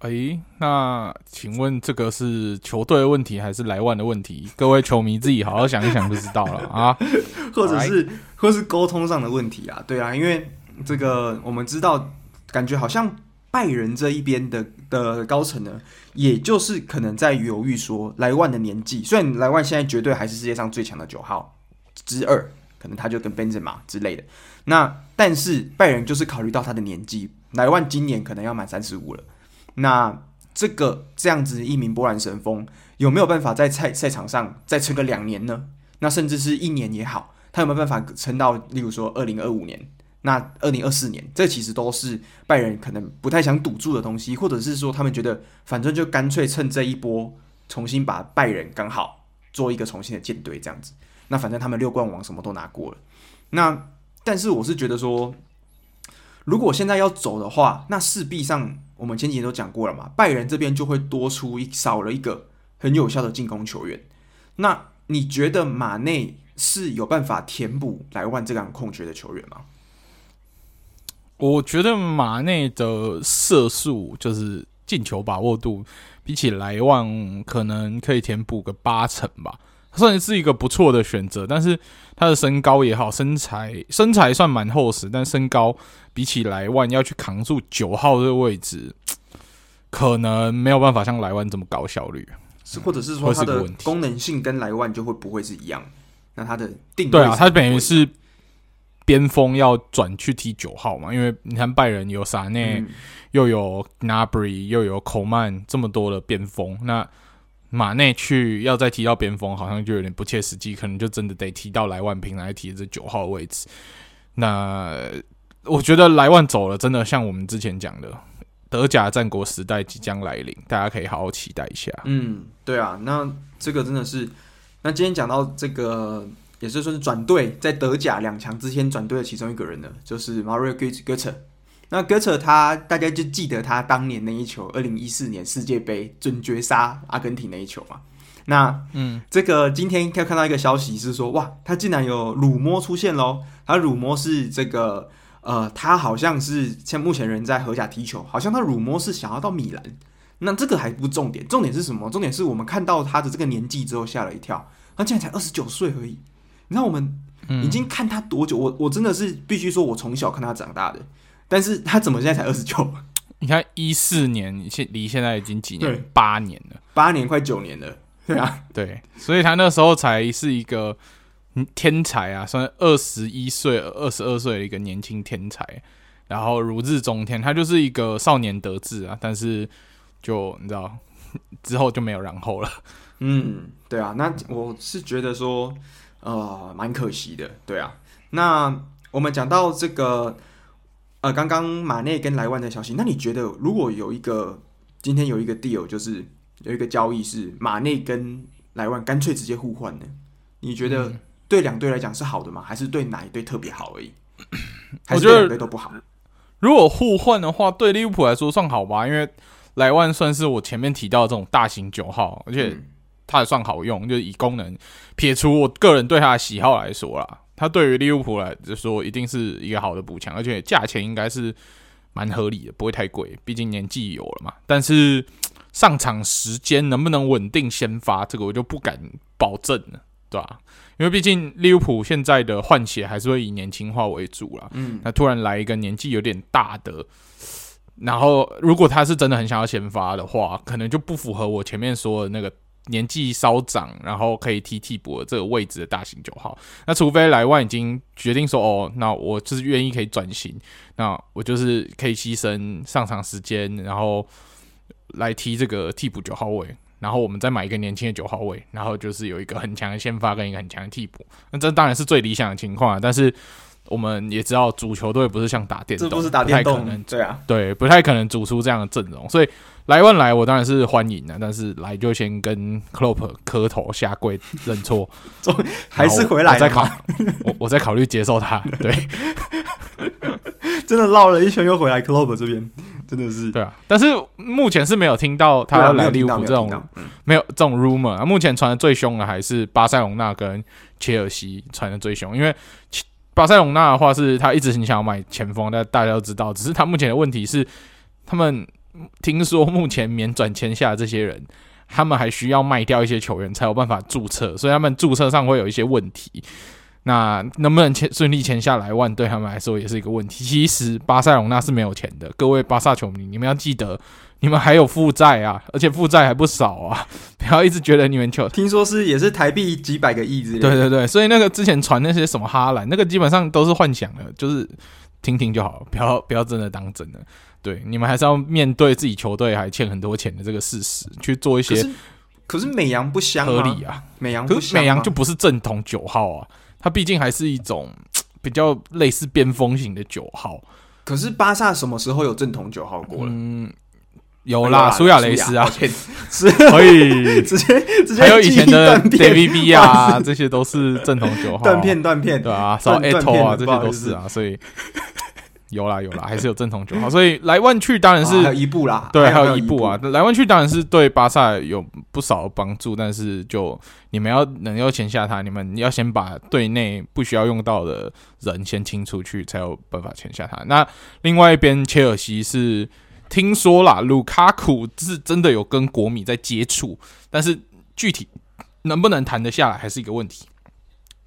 诶、欸，那请问这个是球队的问题还是莱万的问题？各位球迷自己好好想一想就知道了啊，或者是或是沟通上的问题啊？对啊，因为这个我们知道，感觉好像拜仁这一边的的高层呢，也就是可能在犹豫说，莱万的年纪，虽然莱万现在绝对还是世界上最强的九号之二，可能他就跟 Benzema 之类的，那但是拜仁就是考虑到他的年纪，莱万今年可能要满三十五了。那这个这样子一名波兰神锋有没有办法在赛赛场上再撑个两年呢？那甚至是一年也好，他有没有办法撑到，例如说二零二五年，那二零二四年，这其实都是拜仁可能不太想赌注的东西，或者是说他们觉得反正就干脆趁这一波重新把拜仁刚好做一个重新的建队这样子。那反正他们六冠王什么都拿过了，那但是我是觉得说，如果现在要走的话，那势必上。我们前几天都讲过了嘛，拜仁这边就会多出一少了一个很有效的进攻球员。那你觉得马内是有办法填补莱万这样空缺的球员吗？我觉得马内的射术就是进球把握度，比起莱万可能可以填补个八成吧。算是一个不错的选择，但是他的身高也好，身材身材算蛮厚实，但身高比起莱万要去扛住九号这个位置，可能没有办法像莱万这么高效率，是或者是说他的功能性跟莱万就会不会是一样？那他的定位对啊，他等于是边锋要转去踢九号嘛，因为你看拜仁有萨内，嗯、又有 Gnabry，又有寇曼这么多的边锋，那。马内去要再提到边锋，好像就有点不切实际，可能就真的得提到莱万平来提这九号位置。那我觉得莱万走了，真的像我们之前讲的，德甲战国时代即将来临，大家可以好好期待一下。嗯，对啊，那这个真的是，那今天讲到这个，也是说是转队在德甲两强之间转队的其中一个人呢，就是 Mario Götze。那戈彻他，大家就记得他当年那一球，二零一四年世界杯准绝杀阿根廷那一球嘛。那嗯，这个今天要看到一个消息是说，哇，他竟然有 rumor 摸出现喽！他 rumor 摸是这个，呃，他好像是像目前人在荷甲踢球，好像他 rumor 摸是想要到米兰。那这个还不重点，重点是什么？重点是我们看到他的这个年纪之后吓了一跳，他竟然才二十九岁而已。你看我们已经看他多久？我我真的是必须说，我从小看他长大的。但是他怎么现在才二十九？你看一四年现离现在已经几年？八年了，八年快九年了。对啊，对，所以他那时候才是一个天才啊，算二十一岁、二十二岁的一个年轻天才，然后如日中天。他就是一个少年得志啊，但是就你知道之后就没有然后了。嗯，对啊，那我是觉得说呃蛮可惜的。对啊，那我们讲到这个。呃，刚刚马内跟莱万的消息，那你觉得如果有一个今天有一个 deal，就是有一个交易是马内跟莱万干脆直接互换呢？你觉得对两队来讲是好的吗？还是对哪一队特别好而已？还是对两队都不好？如果互换的话，对利物浦来说算好吧，因为莱万算是我前面提到的这种大型九号，而且他也算好用，就是以功能撇除我个人对他的喜好来说啦。他对于利物浦来说，一定是一个好的补强，而且价钱应该是蛮合理的，不会太贵，毕竟年纪有了嘛。但是上场时间能不能稳定先发，这个我就不敢保证了。对吧、啊？因为毕竟利物浦现在的换血还是会以年轻化为主啦。嗯，那突然来一个年纪有点大的，然后如果他是真的很想要先发的话，可能就不符合我前面说的那个。年纪稍长，然后可以踢替补的这个位置的大型九号，那除非莱万已经决定说，哦，那我就是愿意可以转型，那我就是可以牺牲上场时间，然后来踢这个替补九号位，然后我们再买一个年轻的九号位，然后就是有一个很强的先发跟一个很强的替补，那这当然是最理想的情况，但是我们也知道主球队不是像打电动，这不是打电动，对啊，对，不太可能组出这样的阵容，所以。莱万来，我当然是欢迎的，但是来就先跟 Klopp 磕头下跪认错，还是回来我再考，我我再考虑接受他。对，真的绕了一圈又回来 Klopp 这边，真的是对啊。但是目前是没有听到他要来利物浦这种没有，没有这种 rumor 啊。目前传的最凶的还是巴塞隆纳跟切尔西传的最凶，因为巴塞隆纳的话是他一直很想要买前锋，但大家都知道，只是他目前的问题是他们。听说目前免转签下这些人，他们还需要卖掉一些球员才有办法注册，所以他们注册上会有一些问题。那能不能签顺利签下莱万，对他们来说也是一个问题。其实巴塞隆纳是没有钱的，各位巴萨球迷，你们要记得，你们还有负债啊，而且负债还不少啊！不要一直觉得你们球，听说是也是台币几百个亿之类的。对对对，所以那个之前传那些什么哈兰，那个基本上都是幻想的，就是听听就好了，不要不要真的当真的。对，你们还是要面对自己球队还欠很多钱的这个事实，去做一些。可是，美洋不香合理啊，美洋不香，美洋就不是正统九号啊，它毕竟还是一种比较类似边锋型的九号。可是巴萨什么时候有正统九号过了？嗯，有啦，苏亚雷斯啊，是可以。直接直接还有以前的 David Villa 啊，这些都是正统九号，断片断片，对啊，少 Eto'o 啊，这些都是啊，所以。有啦有啦，还是有正统九号，所以来万去当然是、啊、还有一步啦，对，还有一步啊。来万去当然是对巴萨有不少帮助，但是就你们要能够签下他，你们要先把队内不需要用到的人先清出去，才有办法签下他。那另外一边切尔西是听说啦，卢卡库是真的有跟国米在接触，但是具体能不能谈得下来还是一个问题。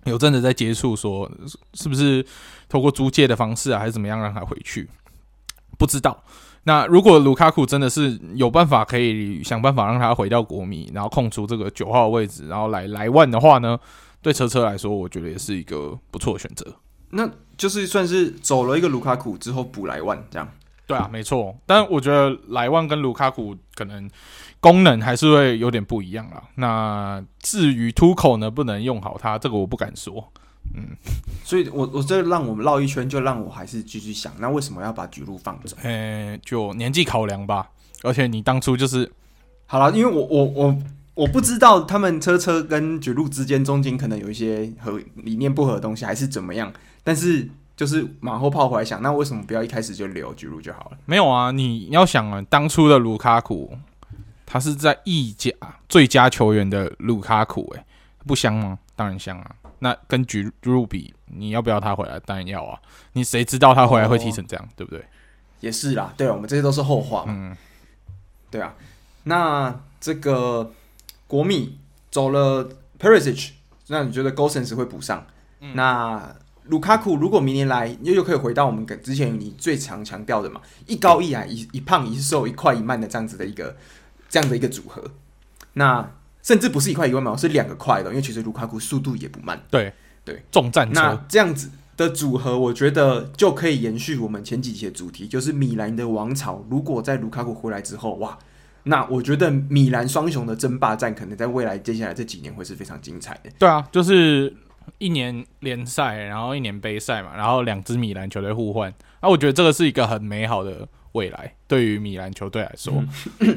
有真的在接触，说是不是透过租借的方式啊，还是怎么样让他回去？不知道。那如果卢卡库真的是有办法可以想办法让他回到国米，然后空出这个九号位置，然后来莱万的话呢，对车车来说，我觉得也是一个不错的选择。那就是算是走了一个卢卡库之后补莱万这样。对啊，没错。但我觉得莱万跟卢卡库可能。功能还是会有点不一样啊。那至于突口呢，不能用好它，这个我不敢说。嗯，所以我我这让我们绕一圈，就让我还是继续想，那为什么要把举路放走？呃、欸，就年纪考量吧。而且你当初就是好了，因为我我我我不知道他们车车跟举路之间中间可能有一些和理念不合的东西，还是怎么样。但是就是马后炮回来想，那为什么不要一开始就留举路就好了？没有啊，你要想啊，当初的卢卡库。他是在意甲最佳球员的卢卡库，哎，不香吗？当然香啊。那跟吉鲁比，你要不要他回来？当然要啊。你谁知道他回来会踢成这样，哦、对不对？也是啦，对啊，我们这些都是后话。嗯，对啊。那这个国米走了 Perisic，那你觉得 Gosens 会补上？嗯、那卢卡库如果明年来，又又可以回到我们之前你最常强调的嘛，一高一矮，一一胖一瘦，一快一慢的这样子的一个。这样的一个组合，那甚至不是一块一万嘛，是两个快的，因为其实卢卡库速度也不慢。对对，重战车。那这样子的组合，我觉得就可以延续我们前几期的主题，就是米兰的王朝。如果在卢卡库回来之后，哇，那我觉得米兰双雄的争霸战，可能在未来接下来这几年会是非常精彩的。对啊，就是一年联赛，然后一年杯赛嘛，然后两支米兰球队互换，那我觉得这个是一个很美好的。未来对于米兰球队来说，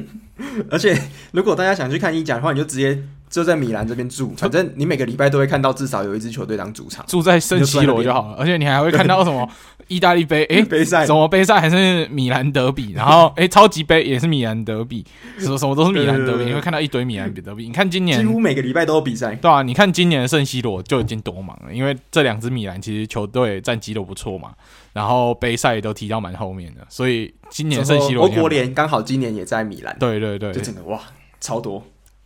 而且如果大家想去看意甲的话，你就直接就在米兰这边住，反正你每个礼拜都会看到至少有一支球队当主场，住在圣西罗就好了。而且你还会看到什么 意大利杯，诶，杯赛，什么杯赛还是米兰德比，然后诶，超级杯也是米兰德比，什么什么都是米兰德比，你会看到一堆米兰德比。你看今年几乎每个礼拜都有比赛，对啊，你看今年的圣西罗就已经多忙了，因为这两支米兰其实球队战绩都不错嘛。然后杯赛都提到蛮后面的，所以今年圣西罗欧国联刚好今年也在米兰，对对对，就哇超多，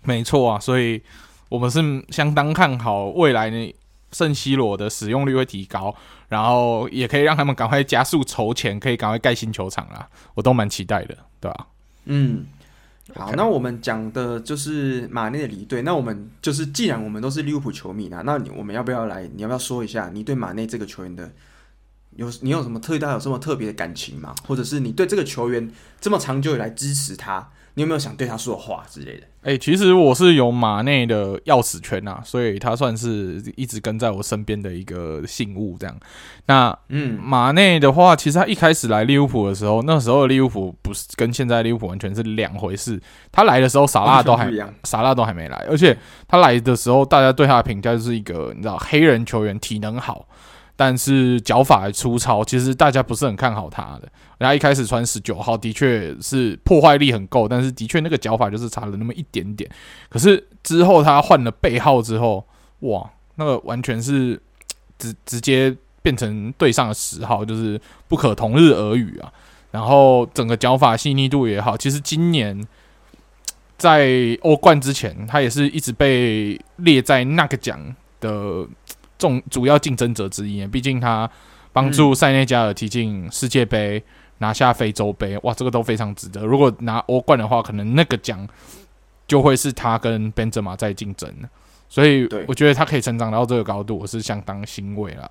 没错啊，所以我们是相当看好未来呢，圣西罗的使用率会提高，然后也可以让他们赶快加速筹钱，可以赶快盖新球场啦，我都蛮期待的，对吧？嗯，好.那我们讲的就是马内的离队，那我们就是既然我们都是利物浦球迷啦，那你我们要不要来？你要不要说一下你对马内这个球员的有你有什么特大有什么特别的感情吗？或者是你对这个球员这么长久以来支持他？你有没有想对他说的话之类的？哎、欸，其实我是有马内的钥匙圈呐，所以他算是一直跟在我身边的一个信物这样。那嗯，马内的话，其实他一开始来利物浦的时候，那时候的利物浦不是跟现在利物浦完全是两回事。他来的时候，萨拉都还萨拉都还没来，而且他来的时候，大家对他的评价就是一个你知道黑人球员，体能好。但是脚法还粗糙，其实大家不是很看好他的。然后一开始穿十九号的确是破坏力很够，但是的确那个脚法就是差了那么一点点。可是之后他换了背号之后，哇，那个完全是直直接变成对上的十号，就是不可同日而语啊。然后整个脚法细腻度也好，其实今年在欧冠之前，他也是一直被列在那个奖的。重主要竞争者之一，毕竟他帮助塞内加尔踢进世界杯，拿下非洲杯，哇，这个都非常值得。如果拿欧冠的话，可能那个奖就会是他跟本泽马在竞争。所以我觉得他可以成长到这个高度，我是相当欣慰啦。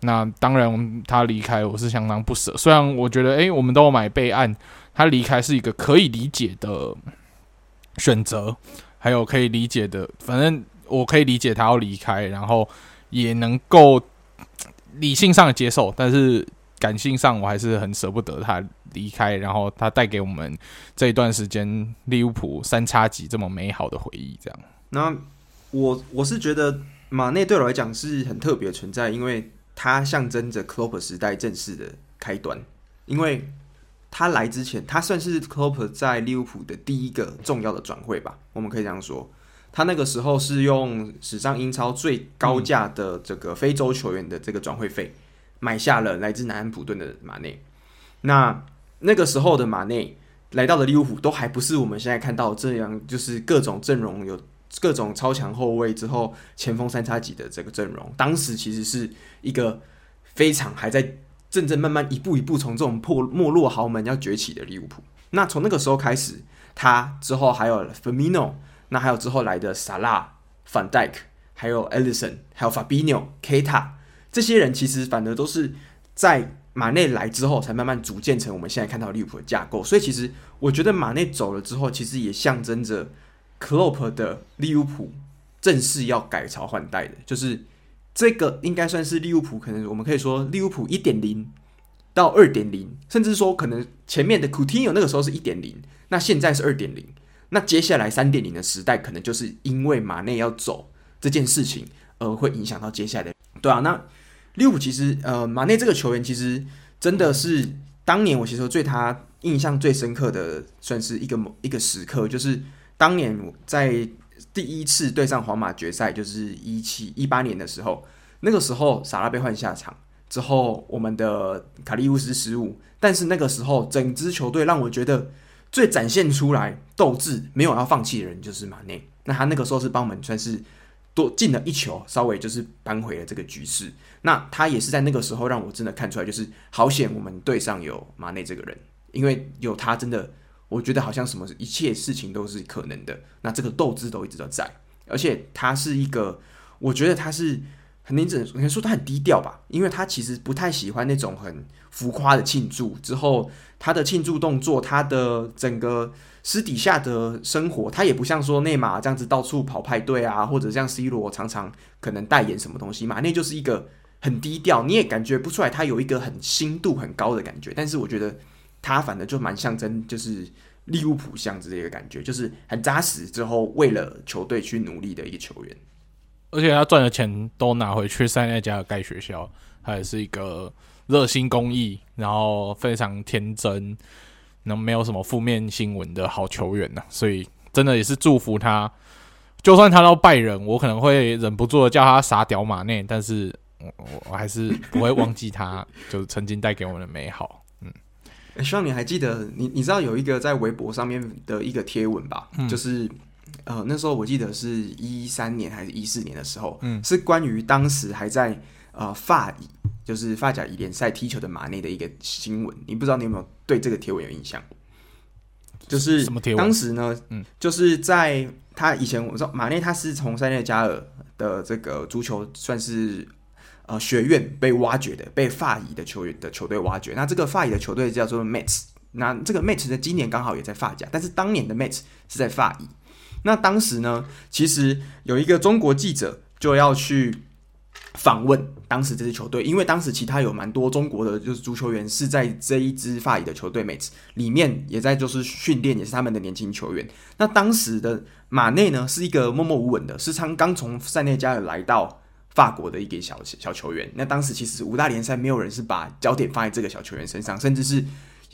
那当然，他离开我是相当不舍。虽然我觉得，诶，我们都有买备案，他离开是一个可以理解的选择，还有可以理解的，反正我可以理解他要离开，然后。也能够理性上的接受，但是感性上我还是很舍不得他离开，然后他带给我们这一段时间利物浦三叉戟这么美好的回忆。这样，那我我是觉得马内对我来讲是很特别存在，因为他象征着克洛普时代正式的开端。因为他来之前，他算是克洛普在利物浦的第一个重要的转会吧，我们可以这样说。他那个时候是用史上英超最高价的这个非洲球员的这个转会费买下了来自南安普顿的马内。那那个时候的马内来到了利物浦，都还不是我们现在看到这样，就是各种阵容有各种超强后卫之后前锋三叉戟的这个阵容。当时其实是一个非常还在正正慢慢一步一步从这种破没落豪门要崛起的利物浦。那从那个时候开始，他之后还有 Firmino。那还有之后来的萨拉、范戴克，还有艾利森，还有法比纽、凯塔，这些人其实反而都是在马内来之后，才慢慢组建成我们现在看到利物浦的架构。所以其实我觉得马内走了之后，其实也象征着克洛普的利物浦正式要改朝换代的，就是这个应该算是利物浦，可能我们可以说利物浦一点零到二点零，甚至说可能前面的库蒂尼奥那个时候是一点零，那现在是二点零。那接下来三点零的时代，可能就是因为马内要走这件事情，而会影响到接下来的。对啊，那利物浦其实，呃，马内这个球员其实真的是当年我其实对他印象最深刻的，算是一个某一个时刻，就是当年在第一次对上皇马决赛，就是一七一八年的时候，那个时候萨拉被换下场之后，我们的卡利乌斯失误，但是那个时候整支球队让我觉得。最展现出来斗志没有要放弃的人就是马内，那他那个时候是帮我们算是多进了一球，稍微就是扳回了这个局势。那他也是在那个时候让我真的看出来，就是好险我们队上有马内这个人，因为有他真的，我觉得好像什么一切事情都是可能的。那这个斗志都一直都在，而且他是一个，我觉得他是。很你只能说他很低调吧，因为他其实不太喜欢那种很浮夸的庆祝。之后他的庆祝动作，他的整个私底下的生活，他也不像说内马这样子到处跑派对啊，或者像 C 罗常常可能代言什么东西。马内就是一个很低调，你也感觉不出来他有一个很心度很高的感觉。但是我觉得他反正就蛮象征，就是利物浦像这个感觉，就是很扎实之后为了球队去努力的一个球员。而且他赚的钱都拿回去塞内加尔盖学校，他也是一个热心公益，然后非常天真，能没有什么负面新闻的好球员呢、啊。所以真的也是祝福他，就算他到拜仁，我可能会忍不住的叫他傻屌马内，但是我我还是不会忘记他，就是曾经带给我们的美好。嗯，希望你还记得，你你知道有一个在微博上面的一个贴文吧？嗯、就是。呃那时候我记得是一三年还是一四年的时候，嗯，是关于当时还在呃法乙，就是法甲乙联赛踢球的马内的一个新闻。你不知道你有没有对这个贴文有印象？就是当时呢，嗯，就是在他以前我知道马内他是从塞内加尔的这个足球算是呃学院被挖掘的，被法乙的球员的球队挖掘。那这个法乙的球队叫做 Metz。那这个 Metz 的今年刚好也在法甲，但是当年的 Metz 是在法乙。那当时呢，其实有一个中国记者就要去访问当时这支球队，因为当时其他有蛮多中国的就是足球员是在这一支法乙的球队 Metz 里面也在就是训练，也是他们的年轻球员。那当时的马内呢，是一个默默无闻的，是刚刚从塞内加尔来到法国的一个小小球员。那当时其实五大联赛没有人是把焦点放在这个小球员身上，甚至是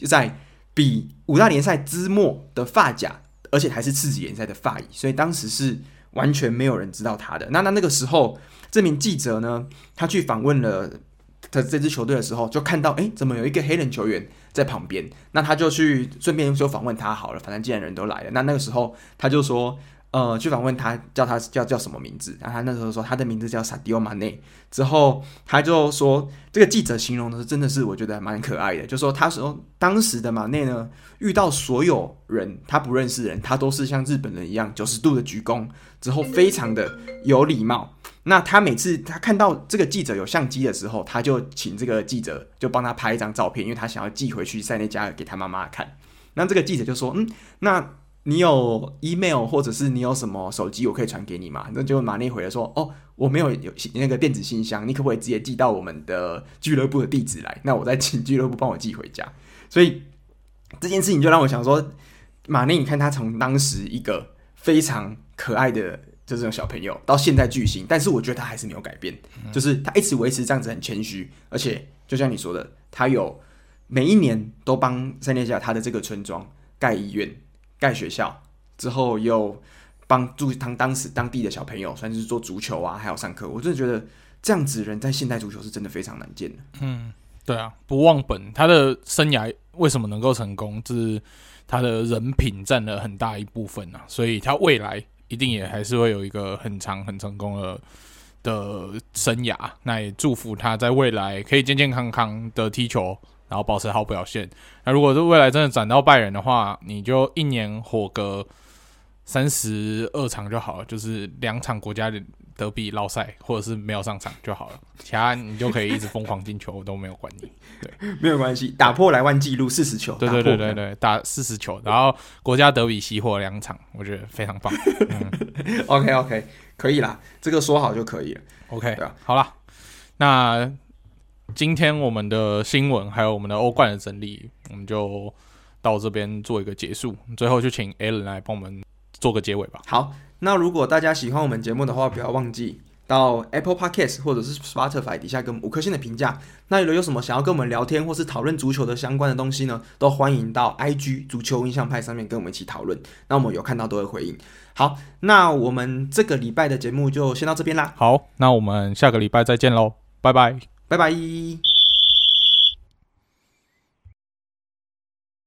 在。比五大联赛之末的法甲，而且还是次级联赛的法乙，所以当时是完全没有人知道他的。那那那个时候，这名记者呢，他去访问了他这支球队的时候，就看到，哎，怎么有一个黑人球员在旁边？那他就去顺便就访问他好了，反正既然人都来了，那那个时候他就说。呃，去访问他，叫他叫叫什么名字？然后他那时候说他的名字叫萨迪奥马内。之后他就说，这个记者形容的是真的是我觉得蛮可爱的，就说他说当时的马内呢，遇到所有人他不认识人，他都是像日本人一样九十度的鞠躬，之后非常的有礼貌。那他每次他看到这个记者有相机的时候，他就请这个记者就帮他拍一张照片，因为他想要寄回去塞内加尔给他妈妈看。那这个记者就说，嗯，那。你有 email 或者是你有什么手机，我可以传给你吗？那就马内回来说，哦，我没有有那个电子信箱，你可不可以直接寄到我们的俱乐部的地址来？那我再请俱乐部帮我寄回家。所以这件事情就让我想说，马内，你看他从当时一个非常可爱的这种小朋友，到现在巨星，但是我觉得他还是没有改变，就是他一直维持这样子很谦虚，而且就像你说的，他有每一年都帮塞内加尔他的这个村庄盖医院。盖学校之后，又帮助他当时当地的小朋友，算是做足球啊，还有上课。我真的觉得这样子人在现代足球是真的非常难见的。嗯，对啊，不忘本，他的生涯为什么能够成功，就是他的人品占了很大一部分啊。所以他未来一定也还是会有一个很长很成功的的生涯。那也祝福他在未来可以健健康康的踢球。然后保持好表现。那如果是未来真的转到拜仁的话，你就一年火个三十二场就好了，就是两场国家的德比落赛，或者是没有上场就好了，其他你就可以一直疯狂进球，我都没有管你。对，没有关系，打破莱万纪录四十球。对对对对对，打四十球，然后国家德比熄火两场，我觉得非常棒。嗯、OK OK，可以啦，这个说好就可以了。OK，对啊，好啦，那。今天我们的新闻还有我们的欧冠的整理，我们就到这边做一个结束。最后就请 Alan 来帮我们做个结尾吧。好，那如果大家喜欢我们节目的话，不要忘记到 Apple Podcast 或者是 Spotify 底下给我们五颗星的评价。那如果有什么想要跟我们聊天或是讨论足球的相关的东西呢，都欢迎到 IG 足球印象派上面跟我们一起讨论。那我们有看到都会回应。好，那我们这个礼拜的节目就先到这边啦。好，那我们下个礼拜再见喽，拜拜。拜拜。